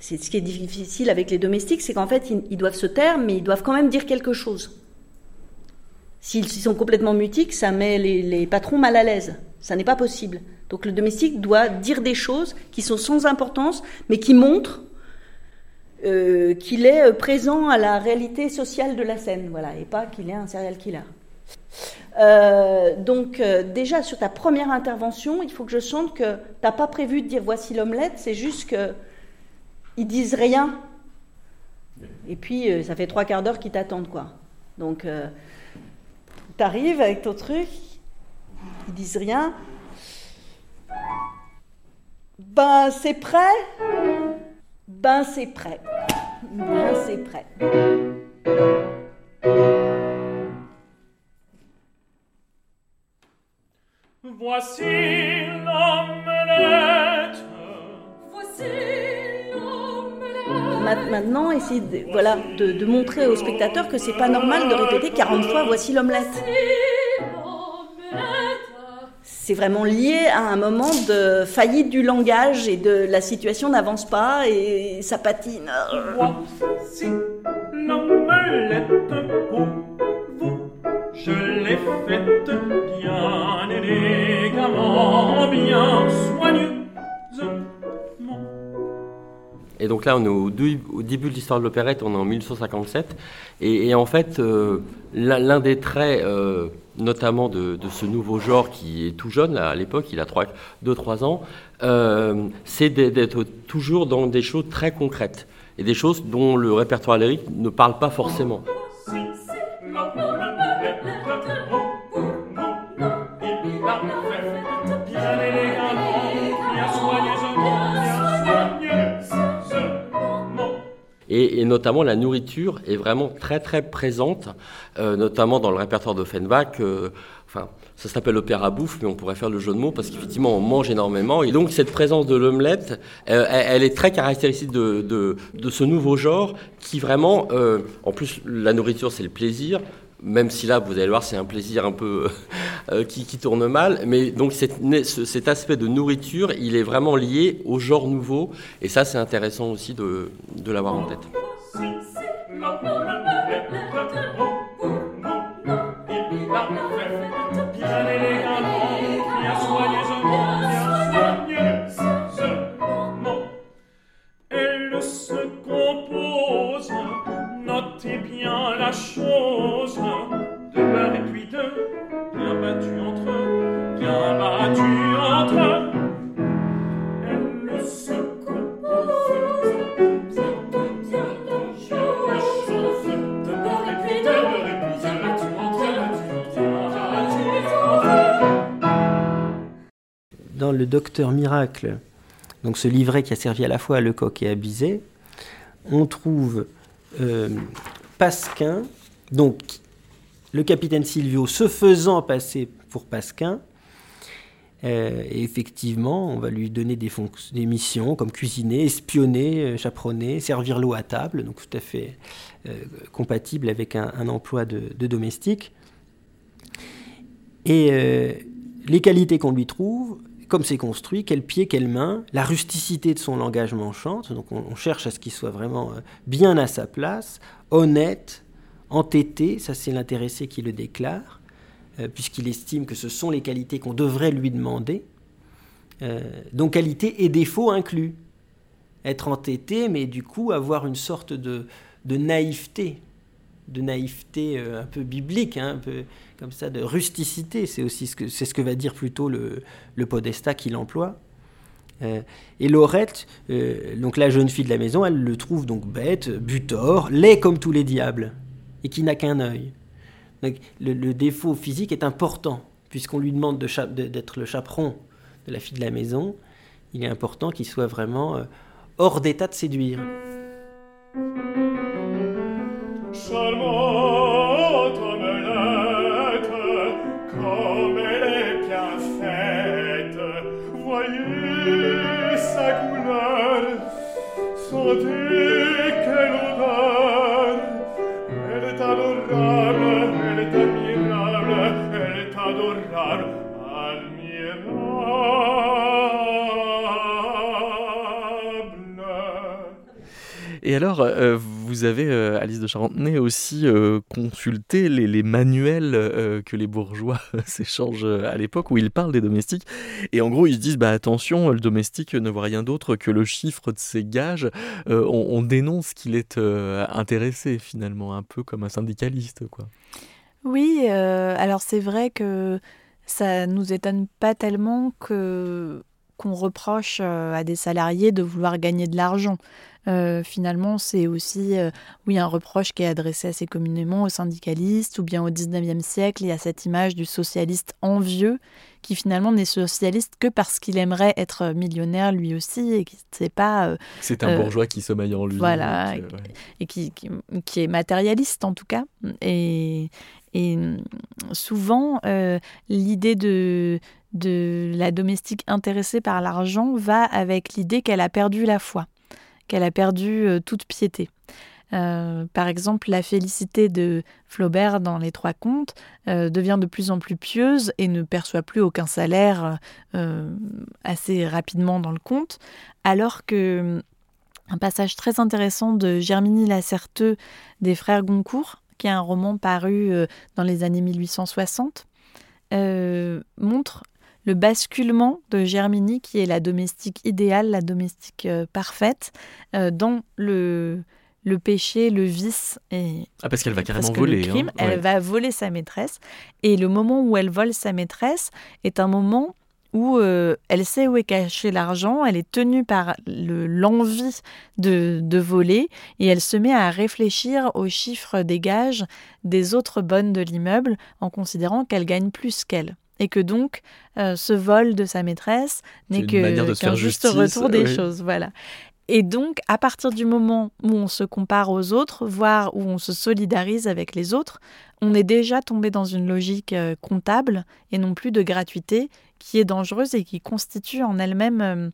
ce qui est difficile avec les domestiques, c'est qu'en fait, ils, doivent se taire, mais ils doivent quand même dire quelque chose. S'ils sont complètement mutiques, ça met les, patrons mal à l'aise. Ça n'est pas possible. Donc le domestique doit dire des choses qui sont sans importance, mais qui montrent euh, qu'il est euh, présent à la réalité sociale de la scène, voilà, et pas qu'il est un serial killer. Euh, donc déjà sur ta première intervention, il faut que je sente que tu n'as pas prévu de dire voici l'omelette, c'est juste que ils disent rien. Et puis, euh, ça fait trois quarts d'heure qu'ils t'attendent, quoi. Donc, euh, tu arrives avec ton truc, ils disent rien. Ben, c'est prêt Ben, c'est prêt. Ben, c'est prêt. Voici l'omelette. Voici maintenant essayer de, voilà, de, montrer aux spectateurs que c'est pas normal de répéter 40 fois voici l'omelette. C'est vraiment lié à un moment de faillite du langage et de la situation n'avance pas et ça patine. Voici l'omelette pour vous, je l'ai faite bien soigneusement. Et donc là, on est au, début de l'histoire de l'opérette, on est en 1857. Et, en fait, euh, l'un des traits, euh, notamment de, ce nouveau genre qui est tout jeune, à l'époque, il a 2-3 ans, euh, c'est d'être toujours dans des choses très concrètes. Et des choses dont le répertoire lyrique ne parle pas forcément. Et, notamment la nourriture est vraiment très très présente, euh, notamment dans le répertoire d'Offenbach. Euh, enfin, ça s'appelle opéra bouffe, mais on pourrait faire le jeu de mots parce qu'effectivement on mange énormément. Et donc cette présence de l'omelette, euh, elle, est très caractéristique de, de, ce nouveau genre qui vraiment, en plus la nourriture c'est le plaisir, même si là, vous allez voir, c'est un plaisir un peu qui, qui, tourne mal. Mais donc cet aspect de nourriture, il est vraiment lié au genre nouveau. Et ça, c'est intéressant aussi de, de l'avoir en tête. Elle se compose, bien la compose, dans le Docteur Miracle, donc ce livret qui a servi à la fois à Lecoq et à Bizet, on trouve euh, Pasquin, donc le capitaine Silvio se faisant passer pour Pasquin. Euh, effectivement, on va lui donner des, des missions comme cuisiner, espionner, euh, chaperonner, servir l'eau à table, donc tout à fait compatible avec un, emploi de, domestique. Et les qualités qu'on lui trouve, comme c'est construit, quel pied, quelle main, la rusticité de son langage manchante, donc on, cherche à ce qu'il soit vraiment euh, bien à sa place, honnête, entêté, ça c'est l'intéressé qui le déclare, euh, puisqu'il estime que ce sont les qualités qu'on devrait lui demander, euh, donc qualité et défaut inclus. Être entêté, mais du coup avoir une sorte de, de naïveté, de naïveté un peu biblique, hein, un peu comme ça, de rusticité. C'est aussi ce que, c'est ce que va dire plutôt le, le podestat qu'il emploie. Euh, et Laurette, euh, donc la jeune fille de la maison, elle le trouve donc bête, butor, laid comme tous les diables, et qui n'a qu'un œil. Le, défaut physique est important, puisqu'on lui demande de d'être le chaperon de la fille de la maison. Il est important qu'il soit vraiment euh, hors d'état de séduire. Et alors, euh, vous avez, euh, Alice de Charentenay, aussi euh, consulté les, manuels que les bourgeois s'échangent à l'époque où ils parlent des domestiques. Et en gros, ils se disent bah, attention, le domestique ne voit rien d'autre que le chiffre de ses gages. On, dénonce qu'il est intéressé, finalement, un peu comme un syndicaliste. quoi. Oui, alors c'est vrai que ça nous étonne pas tellement que qu'on reproche à des salariés de vouloir gagner de l'argent. Euh, finalement, c'est aussi euh, oui, un reproche qui est adressé assez communément aux syndicalistes, ou bien au 19e siècle, il y a cette image du socialiste envieux qui finalement n'est socialiste que parce qu'il aimerait être millionnaire lui aussi et qui sait pas. Euh, c'est un bourgeois qui sommeille en lui. Voilà, et, qui, qui, est matérialiste en tout cas. Et, et souvent, l'idée de, de la domestique intéressée par l'argent va avec l'idée qu'elle a perdu la foi qu'elle a perdu toute piété. par exemple, la félicité de Flaubert dans Les Trois Contes devient de plus en plus pieuse et ne perçoit plus aucun salaire assez rapidement dans le conte, alors que un passage très intéressant de Germinie Lacerteux des Frères Goncourt, qui est un roman paru euh, dans les années 1860, euh, montre le basculement de Germinie, qui est la domestique idéale, la domestique euh, parfaite, dans le, le péché, le vice. Et, ah, parce qu'elle va carrément voler. Hein. Elle va voler sa maîtresse. Et le moment où elle vole sa maîtresse est un moment où euh, elle sait où est caché l'argent, elle est tenue par l'envie de, voler et elle se met à réfléchir aux chiffres des gages des autres bonnes de l'immeuble en considérant qu'elle gagne plus qu'elle. Et que donc, euh, ce vol de sa maîtresse n'est qu'un juste retour des choses. Voilà. Et donc, à partir du moment où on se compare aux autres, voire où on se solidarise avec les autres, on est déjà tombé dans une logique euh, comptable et non plus de gratuité qui est dangereuse et qui constitue en elle-même euh,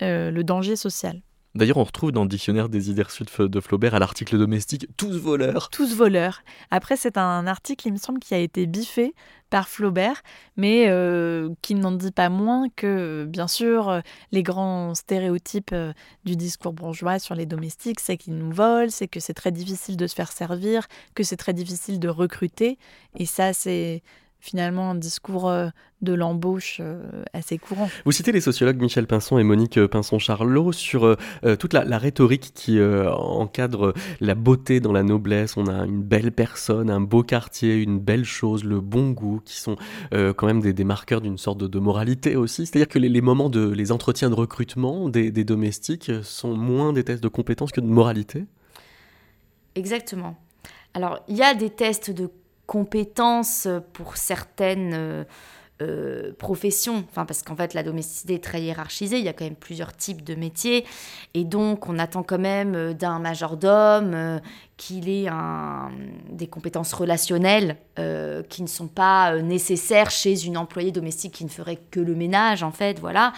euh, le danger social. D'ailleurs, on retrouve dans le dictionnaire des idées reçues de Flaubert à l'article domestique tous voleurs. Tous voleurs. Après, c'est un article, il me semble, qui a été biffé par Flaubert, mais euh, qui n'en dit pas moins que, bien sûr, les grands stéréotypes du discours bourgeois sur les domestiques, c'est qu'ils nous volent, c'est que c'est très difficile de se faire servir, que c'est très difficile de recruter. Et ça, c'est finalement un discours euh, de l'embauche euh, assez courant. Vous citez les sociologues Michel Pinson et Monique euh, Pinson-Charlot sur toute la, rhétorique qui encadre la beauté dans la noblesse. On a une belle personne, un beau quartier, une belle chose, le bon goût, qui sont quand même des, marqueurs d'une sorte de, moralité aussi. C'est-à-dire que les, moments de les entretiens de recrutement des, des domestiques sont moins des tests de compétences que de moralité? Exactement. Alors, il y a des tests de compétences pour certaines euh, euh, professions, parce qu'en fait la domesticité est très hiérarchisée, il y a quand même plusieurs types de métiers, et donc on attend quand même euh, d'un majordome qu'il ait un, des compétences relationnelles qui ne sont pas nécessaires chez une employée domestique qui ne ferait que le ménage, en fait, voilà.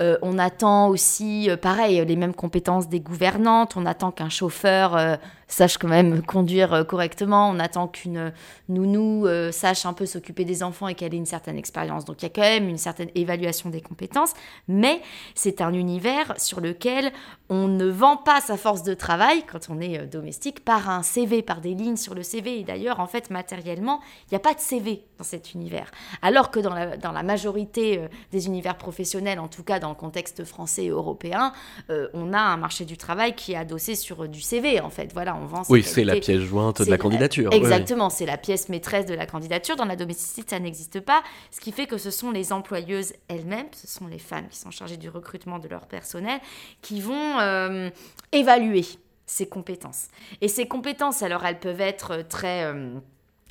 on attend aussi, pareil, les mêmes compétences des gouvernantes, on attend qu'un chauffeur sache quand même conduire euh, correctement. On attend qu'une nounou euh, sache un peu s'occuper des enfants et qu'elle ait une certaine expérience. Donc il y a quand même une certaine évaluation des compétences, mais c'est un univers sur lequel on ne vend pas sa force de travail quand on est euh, domestique un CV, par des lignes sur le CV. Et d'ailleurs, en fait, matériellement, il n'y a pas de CV dans cet univers. Alors que dans la, dans la majorité des univers professionnels, en tout cas dans le contexte français et européen, on a un marché du travail qui est adossé sur du CV, en fait. Voilà, oui, c'est la pièce jointe de la candidature. Exactement, c'est la pièce maîtresse de la candidature. Dans la domesticité, ça n'existe pas. Ce qui fait que ce sont les employeuses elles-mêmes, ce sont les femmes qui sont chargées du recrutement de leur personnel, qui vont euh, évaluer ces compétences. Et ces compétences, alors, elles peuvent être très... Euh,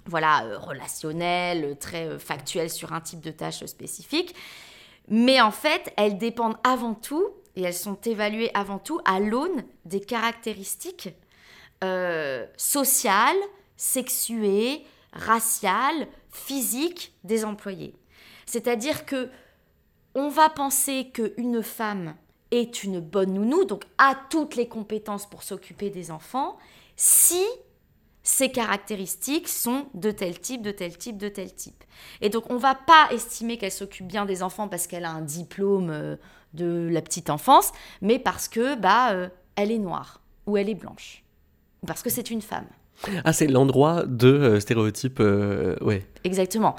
voilà, euh, relationnelles, très factuelles sur un type de tâche spécifique. Mais en fait, elles dépendent avant tout, et elles sont évaluées avant tout à l'aune des caractéristiques euh, sociale, sexuée, raciale, physique des employés. C'est-à-dire que on va penser qu'une femme est une bonne nounou, donc a toutes les compétences pour s'occuper des enfants, si ses caractéristiques sont de tel type, de tel type, de tel type. Et donc on va pas estimer qu'elle s'occupe bien des enfants parce qu'elle a un diplôme euh, de la petite enfance, mais parce que bah euh, elle est noire ou elle est blanche parce que c'est une femme. Ah, c'est l'endroit de euh, stéréotypes, euh, ouais. Exactement.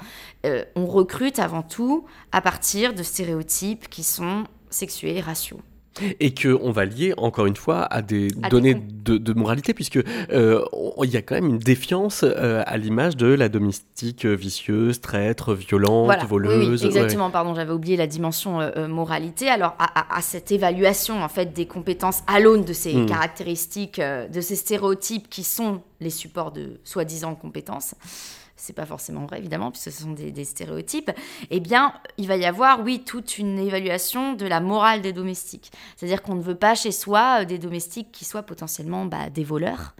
On recrute avant tout à partir de stéréotypes qui sont sexués et raciaux et qu'on va lier encore une fois à des données de, moralité puisque euh, il y a quand même une défiance euh, à l'image de la domestique vicieuse, traître, violente, voleuse. Oui, exactement. Pardon, j'avais oublié la dimension euh, moralité. Alors à, cette évaluation en fait des compétences à l'aune de ces hmm. caractéristiques, de ces stéréotypes qui sont les supports de soi-disant compétences c'est pas forcément vrai évidemment, puisque ce sont des, stéréotypes, eh bien, il va y avoir, oui, toute une évaluation de la morale des domestiques. C'est-à-dire qu'on ne veut pas chez soi euh, des domestiques qui soient potentiellement bah, des voleurs,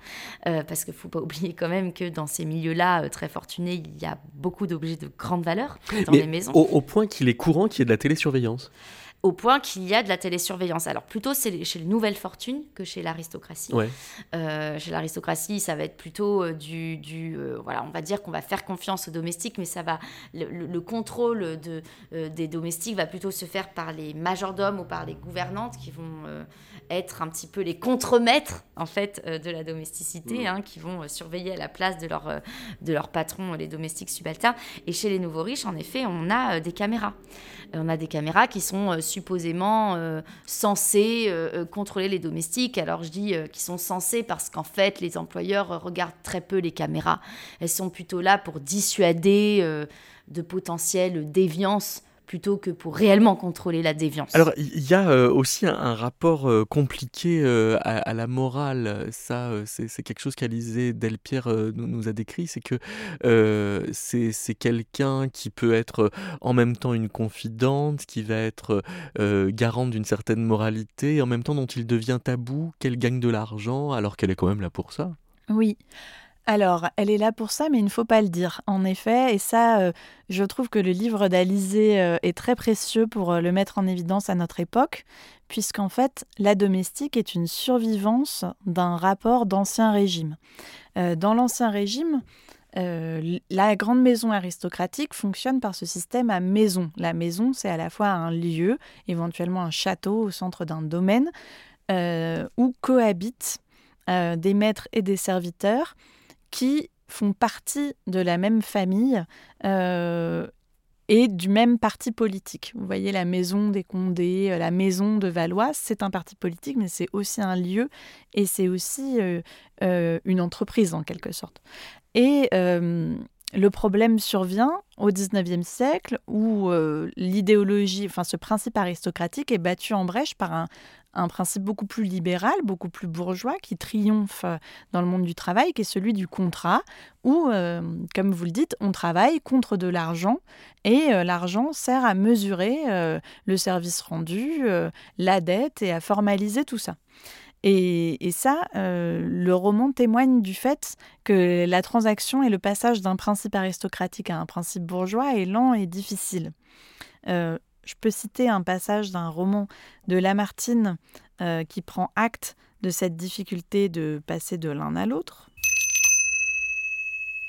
euh, parce qu'il ne faut pas oublier quand même que dans ces milieux-là, euh, très fortunés, il y a beaucoup d'objets de grande valeur dans les maisons. Au, au point qu'il est courant qu'il y ait de la télésurveillance. Au point qu'il y a de la télésurveillance. Alors plutôt c'est chez les nouvelles fortunes que chez l'aristocratie. Euh, chez l'aristocratie, ça va être plutôt euh, du, du euh, voilà, on va dire qu'on va faire confiance aux domestiques, mais ça va le, contrôle de, des domestiques va plutôt se faire par les majordomes ou par les gouvernantes qui vont être un petit peu les contremaîtres en fait de la domesticité, mmh. hein, qui vont surveiller à la place de leur de leur patron les domestiques subalternes. Et chez les nouveaux riches, en effet, on a des caméras. On a des caméras qui sont supposément euh, euh, euh, contrôler les domestiques. Alors je dis qu'ils sont censés parce qu'en fait les employeurs regardent très peu les caméras. Elles sont plutôt là pour dissuader de potentielles déviances plutôt que pour réellement contrôler la déviance. Alors il y a euh, aussi un, rapport euh, compliqué euh, à, la morale. Ça, c'est quelque chose qu'Alizé Delpierre nous, nous, a décrit, c'est que c'est quelqu'un qui peut être en même temps une confidente, qui va être garante d'une certaine moralité, et en même temps dont il devient tabou, qu'elle gagne de l'argent alors qu'elle est quand même là pour ça. Oui. Alors, elle est là pour ça, mais il ne faut pas le dire, en effet. Et ça, euh, je trouve que le livre d'Alizé euh, est très précieux pour euh, le mettre en évidence à notre époque, puisqu'en fait, la domestique est une survivance d'un rapport d'ancien régime. dans l'ancien régime, la grande maison aristocratique fonctionne par ce système à maison. La maison, c'est à la fois un lieu, éventuellement un château au centre d'un domaine, où cohabitent des maîtres et des serviteurs qui font partie de la même famille euh, et du même parti politique. Vous voyez, la maison des Condés, euh, la maison de Valois, c'est un parti politique, mais c'est aussi un lieu et c'est aussi euh, une entreprise en quelque sorte. Et le problème survient au XIXe siècle où l'idéologie, enfin ce principe aristocratique est battu en brèche par un, un principe beaucoup plus libéral, beaucoup plus bourgeois, qui triomphe euh, dans le monde du travail, qui est celui du contrat, où, euh, comme vous le dites, on travaille contre de l'argent, et euh, l'argent sert à mesurer le service rendu, la dette, et à formaliser tout ça. Et, ça, le roman témoigne du fait que la transaction et le passage d'un principe aristocratique à un principe bourgeois est lent et difficile. Je peux citer un passage d'un roman de Lamartine euh, qui prend acte de cette difficulté de passer de l'un à l'autre.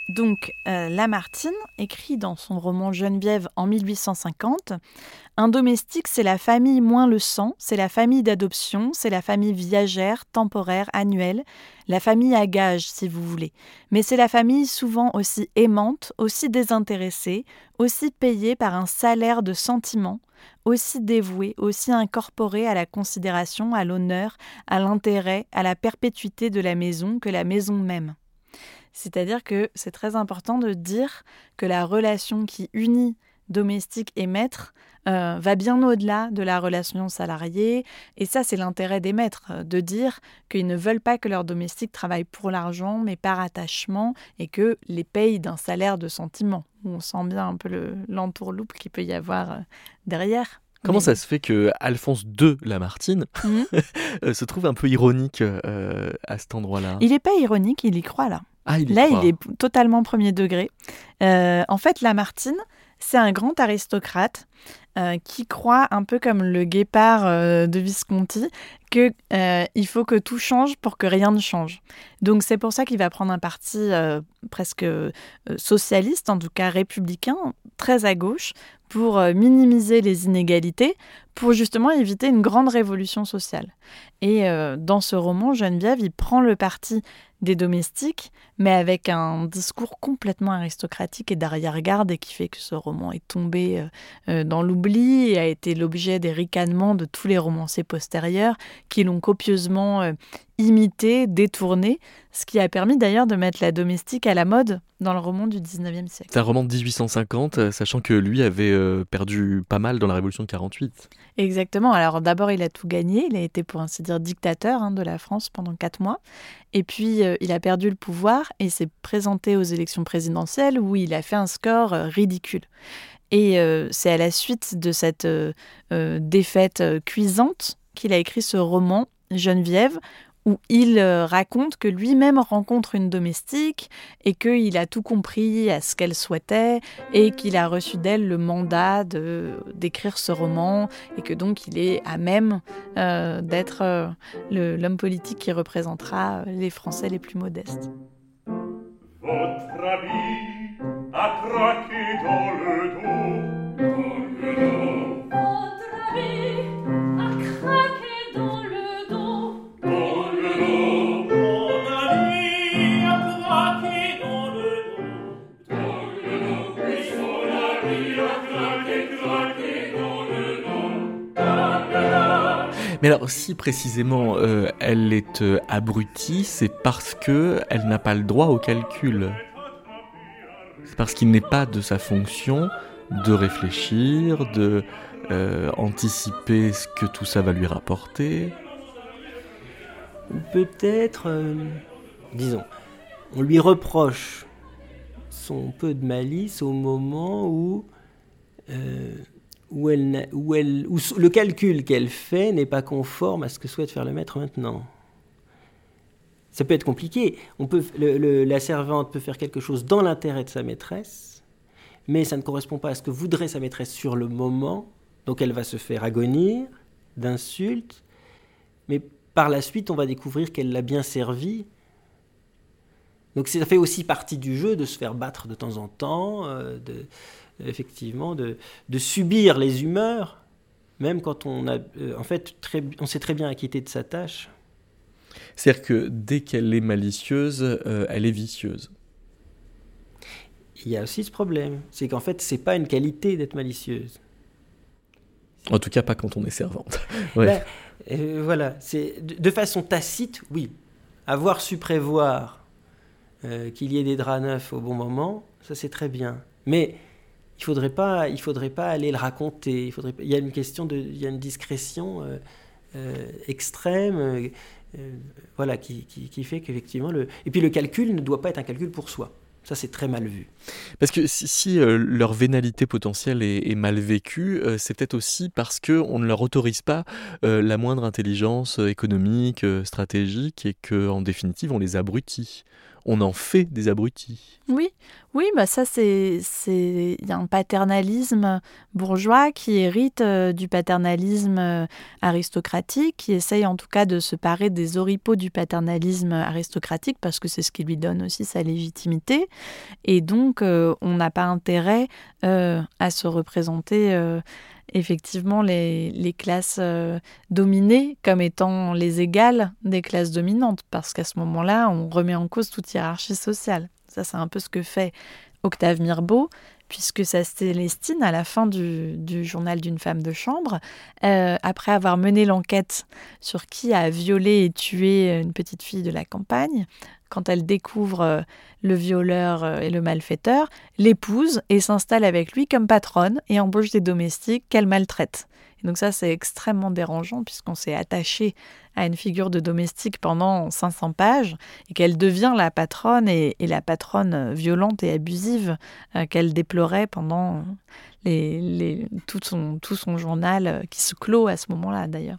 Donc, euh, Lamartine écrit dans son roman Geneviève en 1850 Un domestique, c'est la famille moins le sang, c'est la famille d'adoption, c'est la famille viagère, temporaire, annuelle, la famille à gage, si vous voulez. Mais c'est la famille souvent aussi aimante, aussi désintéressée, aussi payée par un salaire de sentiment, aussi dévouée, aussi incorporée à la considération, à l'honneur, à l'intérêt, à la perpétuité de la maison que la maison même. C'est-à-dire que c'est très important de dire que la relation qui unit domestique et maître euh, va bien au-delà de la relation salariée. Et ça, c'est l'intérêt des maîtres, euh, de dire qu'ils ne veulent pas que leurs domestiques travaillent pour l'argent, mais par attachement, et que les payent d'un salaire de sentiment. On sent bien un peu l'entourloupe qu'il peut y avoir euh, derrière. Comment ça se fait que Alphonse II Lamartine mmh. se trouve un peu ironique à cet endroit-là? Il n'est pas ironique, il y croit là. Ah, là, il est totalement premier degré. Euh, en fait, Lamartine, c'est un grand aristocrate euh, qui croit, un peu comme le guépard euh, de Visconti, qu'il il faut que tout change pour que rien ne change. Donc c'est pour ça qu'il va prendre un parti presque socialiste, en tout cas républicain, très à gauche, pour minimiser les inégalités, pour justement éviter une grande révolution sociale. Et dans ce roman, Geneviève, il prend le parti des domestiques, mais avec un discours complètement aristocratique et d'arrière-garde et qui fait que ce roman est tombé euh, euh, dans l'oubli et a été l'objet des ricanements de tous les romanciers postérieurs qui l'ont copieusement euh, imité, détourné, ce qui a permis d'ailleurs de mettre la domestique à la mode dans le roman du 19e siècle. C'est un roman de 1850, sachant que lui avait perdu pas mal dans la Révolution de 48. Exactement. Alors d'abord, il a tout gagné. Il a été, pour ainsi dire, dictateur hein, de la France pendant quatre mois. Et puis, euh, il a perdu le pouvoir et s'est présenté aux élections présidentielles où il a fait un score euh, ridicule. Et euh, c'est à la suite de cette défaite cuisante qu'il a écrit ce roman, Geneviève, où il euh, raconte que lui-même rencontre une domestique et qu'il a tout compris à ce qu'elle souhaitait et qu'il a reçu d'elle le mandat d'écrire ce roman et que donc il est à même euh, d'être euh, l'homme politique qui représentera les Français les plus modestes. Votre ami a dans le dos, Alors, si précisément euh, elle est euh, abrutie, c'est parce que elle n'a pas le droit au calcul. C'est parce qu'il n'est pas de sa fonction de réfléchir, de euh, anticiper ce que tout ça va lui rapporter. Peut-être, disons, on lui reproche son peu de malice au moment où, où, elle, où, elle, où le calcul qu'elle fait n'est pas conforme à ce que souhaite faire le maître maintenant. Ça peut être compliqué. On peut, la servante peut faire quelque chose dans l'intérêt de sa maîtresse, mais ça ne correspond pas à ce que voudrait sa maîtresse sur le moment. Donc elle va se faire agonir d'insultes, mais par la suite, on va découvrir qu'elle l'a bien servi. Donc ça fait aussi partie du jeu de se faire battre de temps en temps, euh, de, effectivement, de, de subir les humeurs, même quand on a, euh, en fait, très, on s'est très bien acquitté de sa tâche. C'est-à-dire que dès qu'elle est malicieuse, euh, elle est vicieuse. Il y a aussi ce problème, c'est qu'en fait, c'est pas une qualité d'être malicieuse. En tout cas, pas quand on est servante. Ouais. Là, euh, voilà, c'est de, de façon tacite, oui. Avoir su prévoir euh, qu'il y ait des draps neufs au bon moment, ça c'est très bien. Mais il faudrait pas, faudrait pas aller le raconter. Il faudrait, y a une question de, il y a une discrétion euh, euh, extrême, euh, voilà, qui, fait qu'effectivement le, et puis le calcul ne doit pas être un calcul pour soi. Ça c'est très mal vu. Parce que si, leur vénalité potentielle est, mal vécue, c'est peut-être aussi parce qu'on ne leur autorise pas la moindre intelligence économique, stratégique, et que en définitive, on les abrutit. On en fait des abrutis. Oui, oui, bah ça c'est c'est un paternalisme bourgeois qui hérite euh, du paternalisme euh, aristocratique, qui essaye en tout cas de se parer des oripeaux du paternalisme aristocratique parce que c'est ce qui lui donne aussi sa légitimité. Et donc euh, on n'a pas intérêt à se représenter effectivement les, classes euh, dominées comme étant les égales des classes dominantes, parce qu'à ce moment-là, on remet en cause toute hiérarchie sociale. Ça, c'est un peu ce que fait Octave Mirbeau, puisque sa Célestine, à la fin du, du journal d'une femme de chambre, euh, après avoir mené l'enquête sur qui a violé et tué une petite fille de la campagne, quand elle découvre euh, le violeur euh, et le malfaiteur, l'épouse et s'installe avec lui comme patronne et embauche des domestiques qu'elle maltraite. Et donc ça, c'est extrêmement dérangeant puisqu'on s'est attaché à une figure de domestique pendant 500 pages et qu'elle devient la patronne et, la patronne violente et abusive euh, qu'elle déplorait pendant tout, son, tout son journal euh, qui se clôt à ce moment-là d'ailleurs.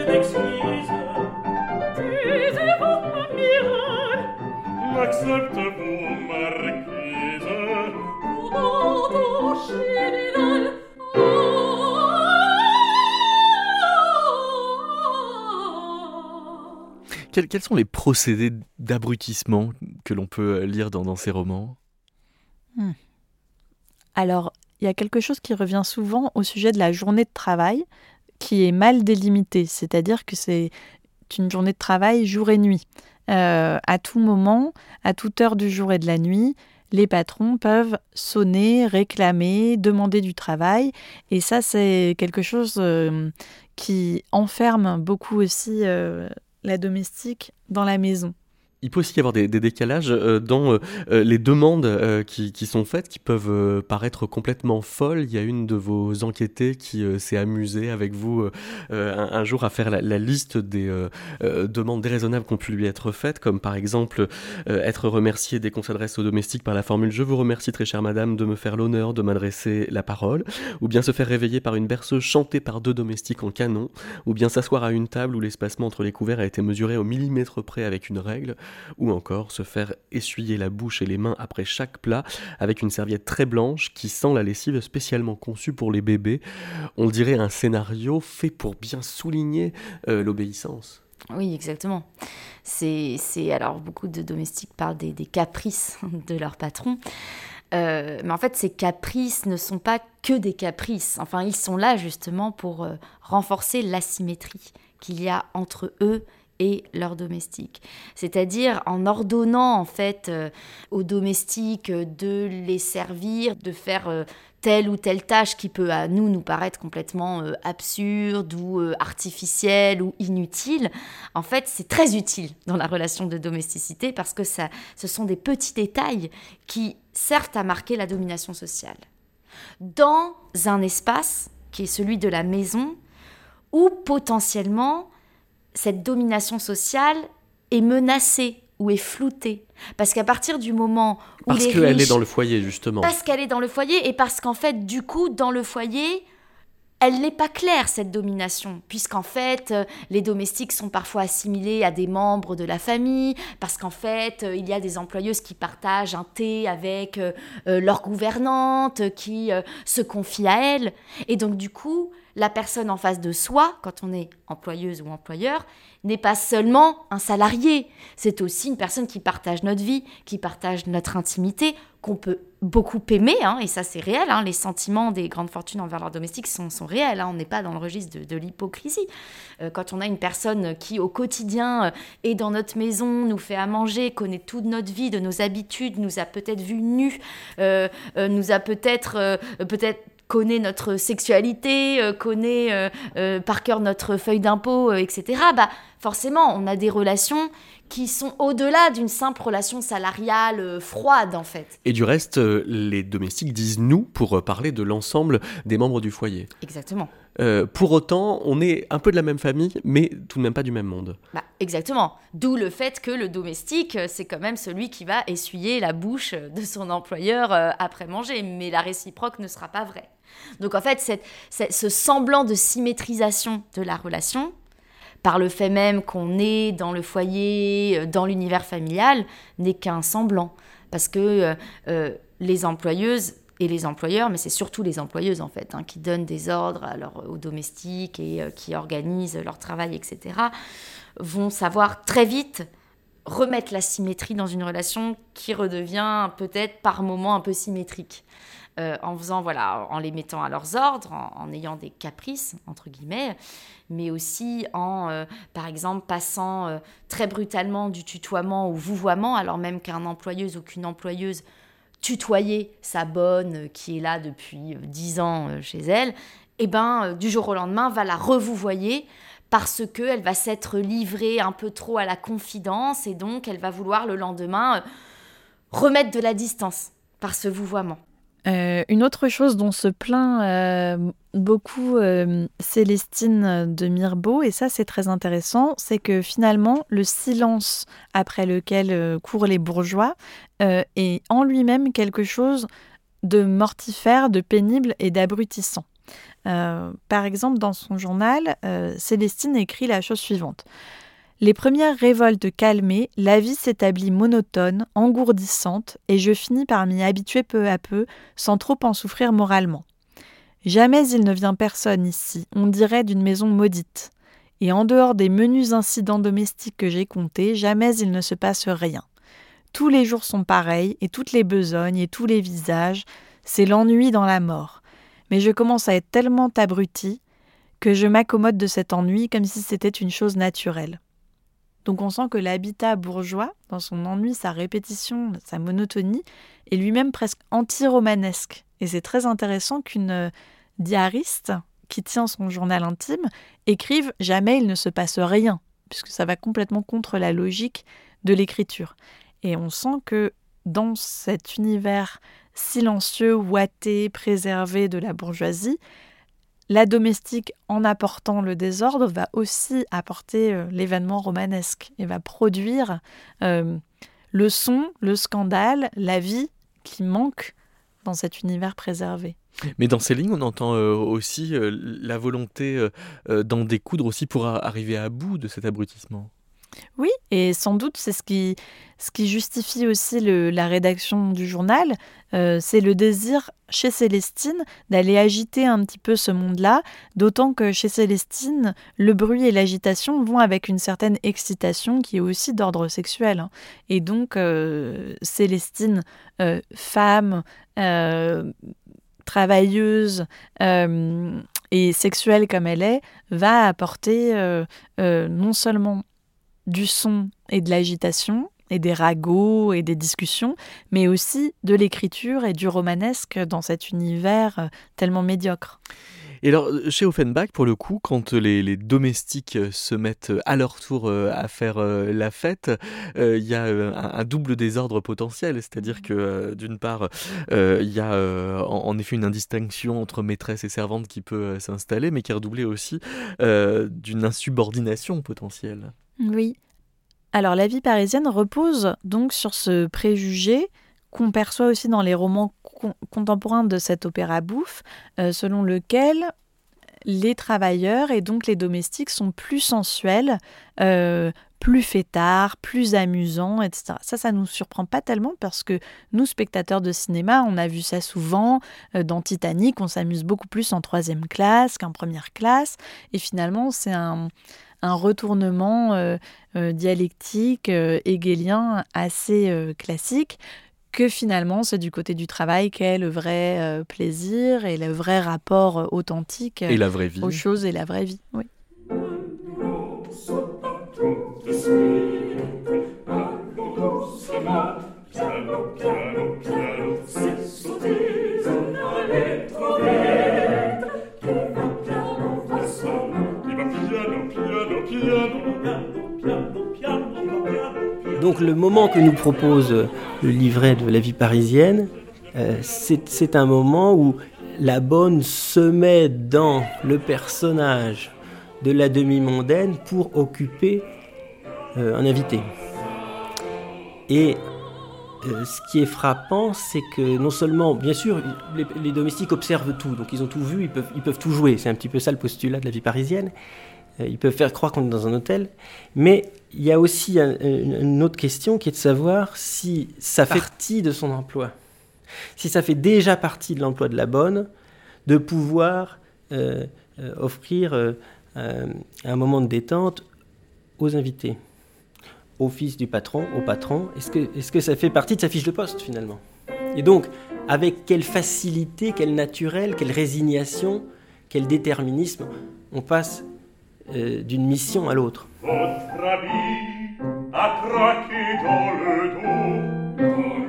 Quels, sont les procédés d'abrutissement que l'on peut lire dans, ces romans? Alors, il y a quelque chose qui revient souvent au sujet de la journée de travail qui est mal délimitée, c'est-à-dire que c'est une journée de travail jour et nuit. Euh, à tout moment, à toute heure du jour et de la nuit, les patrons peuvent sonner, réclamer, demander du travail. Et ça, c'est quelque chose euh, qui enferme beaucoup aussi euh, la domestique dans la maison il peut aussi y avoir des, décalages euh, dans euh, euh, les demandes qui, sont faites, qui peuvent paraître complètement folles. Il y a une de vos enquêtées qui s'est amusée avec vous un, jour à faire la, liste des demandes déraisonnables qui ont pu lui être faites, comme par exemple être remercié dès qu'on s'adresse aux domestiques par la formule Je vous remercie très chère madame de me faire l'honneur de m'adresser la parole, ou bien se faire réveiller par une berceuse chantée par deux domestiques en canon, ou bien s'asseoir à une table où l'espacement entre les couverts a été mesuré au millimètre près avec une règle ou encore se faire essuyer la bouche et les mains après chaque plat avec une serviette très blanche qui sent la lessive spécialement conçue pour les bébés. On dirait un scénario fait pour bien souligner euh, l'obéissance. Oui, exactement. C'est, alors beaucoup de domestiques parlent des, caprices de leur patron. Euh, mais en fait, ces caprices ne sont pas que des caprices. Enfin, ils sont là justement pour euh, renforcer l'asymétrie qu'il y a entre eux et leurs domestiques. C'est-à-dire en ordonnant en fait euh, aux domestiques de les servir, de faire euh, telle ou telle tâche qui peut à nous nous paraître complètement euh, absurde ou artificielle ou inutile, en fait c'est très utile dans la relation de domesticité parce que ça, ce sont des petits détails qui servent à marquer la domination sociale. Dans un espace qui est celui de la maison, où potentiellement cette domination sociale est menacée ou est floutée. Parce qu'à partir du moment où... Parce qu'elle est dans le foyer, justement. Parce qu'elle est dans le foyer et parce qu'en fait, du coup, dans le foyer, elle n'est pas claire, cette domination, puisqu'en fait, euh, les domestiques sont parfois assimilés à des membres de la famille, parce qu'en fait, euh, il y a des employeuses qui partagent un thé avec euh, leur gouvernante, qui se confient à elle. Et donc, du coup, la personne en face de soi, quand on est employeuse ou employeur, n'est pas seulement un salarié, c'est aussi une personne qui partage notre vie, qui partage notre intimité, qu'on peut beaucoup aimer, hein, et ça c'est réel, hein, les sentiments des grandes fortunes envers leurs domestiques sont, réels, hein, on n'est pas dans le registre de, l'hypocrisie. Euh, quand on a une personne qui au quotidien euh, est dans notre maison, nous fait à manger, connaît toute notre vie, de nos habitudes, nous a peut-être vu nus, euh, nous a peut-être peut-être connaît notre sexualité, euh, connaît par cœur notre feuille d'impôt, etc., bah, forcément, on a des relations qui sont au-delà d'une simple relation salariale froide, en fait. Et du reste, les domestiques disent nous pour parler de l'ensemble des membres du foyer. Exactement. pour autant, on est un peu de la même famille, mais tout de même pas du même monde. Bah, exactement. D'où le fait que le domestique, c'est quand même celui qui va essuyer la bouche de son employeur après manger, mais la réciproque ne sera pas vraie. Donc en fait, ce semblant de symétrisation de la relation, par le fait même qu'on est dans le foyer, euh, dans l'univers familial, n'est qu'un semblant. Parce que euh, euh, les employeuses et les employeurs, mais c'est surtout les employeuses en fait, hein, qui donnent des ordres aux domestiques et qui organisent leur travail, etc., vont savoir très vite remettre la symétrie dans une relation qui redevient peut-être par moments un peu symétrique. Euh, en faisant, voilà, en les mettant à leurs ordres, en, ayant des caprices, entre guillemets, mais aussi en, euh, par exemple, passant euh, très brutalement du tutoiement au vouvoiement, alors même qu'un employeuse ou qu'une employeuse tutoyait sa bonne qui est là depuis dix ans chez elle, et eh ben, du jour au lendemain, va la revouvoyer parce qu'elle va s'être livrée un peu trop à la confidence et donc elle va vouloir le lendemain remettre de la distance par ce vouvoiement. Euh, une autre chose dont se plaint euh, beaucoup euh, Célestine de Mirbeau, et ça c'est très intéressant, c'est que finalement le silence après lequel courent les bourgeois est en lui-même quelque chose de mortifère, de pénible et d'abrutissant. Par exemple, dans son journal, Célestine écrit la chose suivante. Les premières révoltes calmées, la vie s'établit monotone, engourdissante, et je finis par m'y habituer peu à peu, sans trop en souffrir moralement. Jamais il ne vient personne ici, on dirait d'une maison maudite. Et en dehors des menus incidents domestiques que j'ai comptés, jamais il ne se passe rien. Tous les jours sont pareils, et toutes les besognes, et tous les visages, c'est l'ennui dans la mort. Mais je commence à être tellement abruti que je m'accommode de cet ennui comme si c'était une chose naturelle. Donc on sent que l'habitat bourgeois, dans son ennui, sa répétition, sa monotonie, est lui-même presque anti-romanesque. Et c'est très intéressant qu'une euh, diariste qui tient son journal intime écrive Jamais il ne se passe rien, puisque ça va complètement contre la logique de l'écriture. Et on sent que dans cet univers silencieux, ouaté, préservé de la bourgeoisie, la domestique, en apportant le désordre, va aussi apporter euh, l'événement romanesque et va produire euh, le son, le scandale, la vie qui manque dans cet univers préservé. Mais dans ces lignes, on entend euh, aussi la volonté d'en découdre aussi pour arriver à bout de cet abrutissement. Oui, et sans doute c'est ce qui, justifie aussi la rédaction du journal, euh, c'est le désir chez Célestine d'aller agiter un petit peu ce monde-là, d'autant que chez Célestine, le bruit et l'agitation vont avec une certaine excitation qui est aussi d'ordre sexuel. Hein. Et donc euh, Célestine, euh, femme, travailleuse, et sexuelle comme elle est, va apporter non seulement du son et de l'agitation, et des ragots et des discussions, mais aussi de l'écriture et du romanesque dans cet univers euh, tellement médiocre. Et alors, euh, chez Offenbach, pour le coup, quand les, domestiques se mettent à leur tour euh, à faire la fête, il y a un, double désordre potentiel. C'est-à-dire que, d'une part, il y a en, effet une indistinction entre maîtresse et servante qui peut s'installer, mais qui est redoublée aussi d'une insubordination potentielle. Oui. Alors la vie parisienne repose donc sur ce préjugé qu'on perçoit aussi dans les romans contemporains de cet opéra bouffe, euh, selon lequel les travailleurs et donc les domestiques sont plus sensuels, euh, plus fêtards, plus amusants, etc. Ça, ça nous surprend pas tellement parce que nous, spectateurs de cinéma, on a vu ça souvent. Euh, dans Titanic, on s'amuse beaucoup plus en troisième classe qu'en première classe. Et finalement, c'est un, un retournement euh, euh, dialectique euh, hegelien assez classique que finalement c'est du côté du travail qu'est le vrai plaisir et le vrai rapport authentique et la vraie vie. aux choses et la vraie vie. Oui. Donc le moment que nous propose le livret de la vie parisienne, euh, c'est un moment où la bonne se met dans le personnage de la demi-mondaine pour occuper euh, un invité. Et euh, ce qui est frappant, c'est que non seulement, bien sûr, les, domestiques observent tout, donc ils ont tout vu, peuvent, ils peuvent tout jouer. C'est un petit peu ça le postulat de la vie parisienne. Euh, ils peuvent faire croire qu'on est dans un hôtel. Mais il y a aussi une autre question qui est de savoir si ça fait partie de son emploi. Si ça fait déjà partie de l'emploi de la bonne, de pouvoir euh, euh, offrir un moment de détente aux invités, au fils du patron, au patron. Est-ce que, est que ça fait partie de sa fiche de poste finalement? Et donc, avec quelle facilité, quel naturel, quelle résignation, quel déterminisme on passe euh, d'une mission à l'autre. Votre habit a craqué. Dans le dos.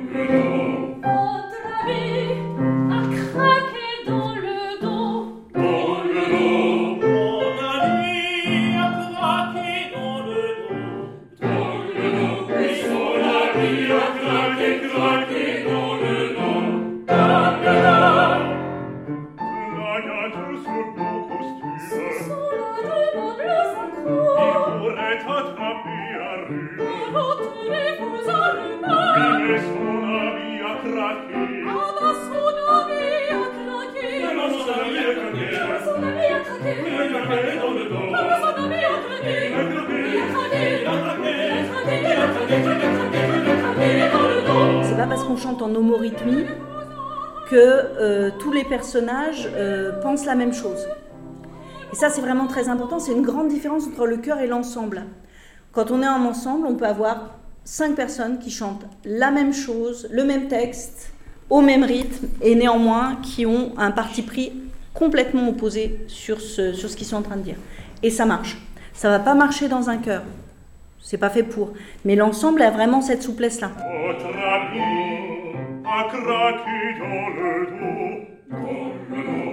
Euh, pensent la même chose. Et ça, c'est vraiment très important. C'est une grande différence entre le chœur et l'ensemble. Quand on est en ensemble, on peut avoir cinq personnes qui chantent la même chose, le même texte, au même rythme, et néanmoins qui ont un parti pris complètement opposé sur ce, sur ce qu'ils sont en train de dire. Et ça marche. Ça va pas marcher dans un chœur. c'est pas fait pour. Mais l'ensemble a vraiment cette souplesse-là. Dans le dos.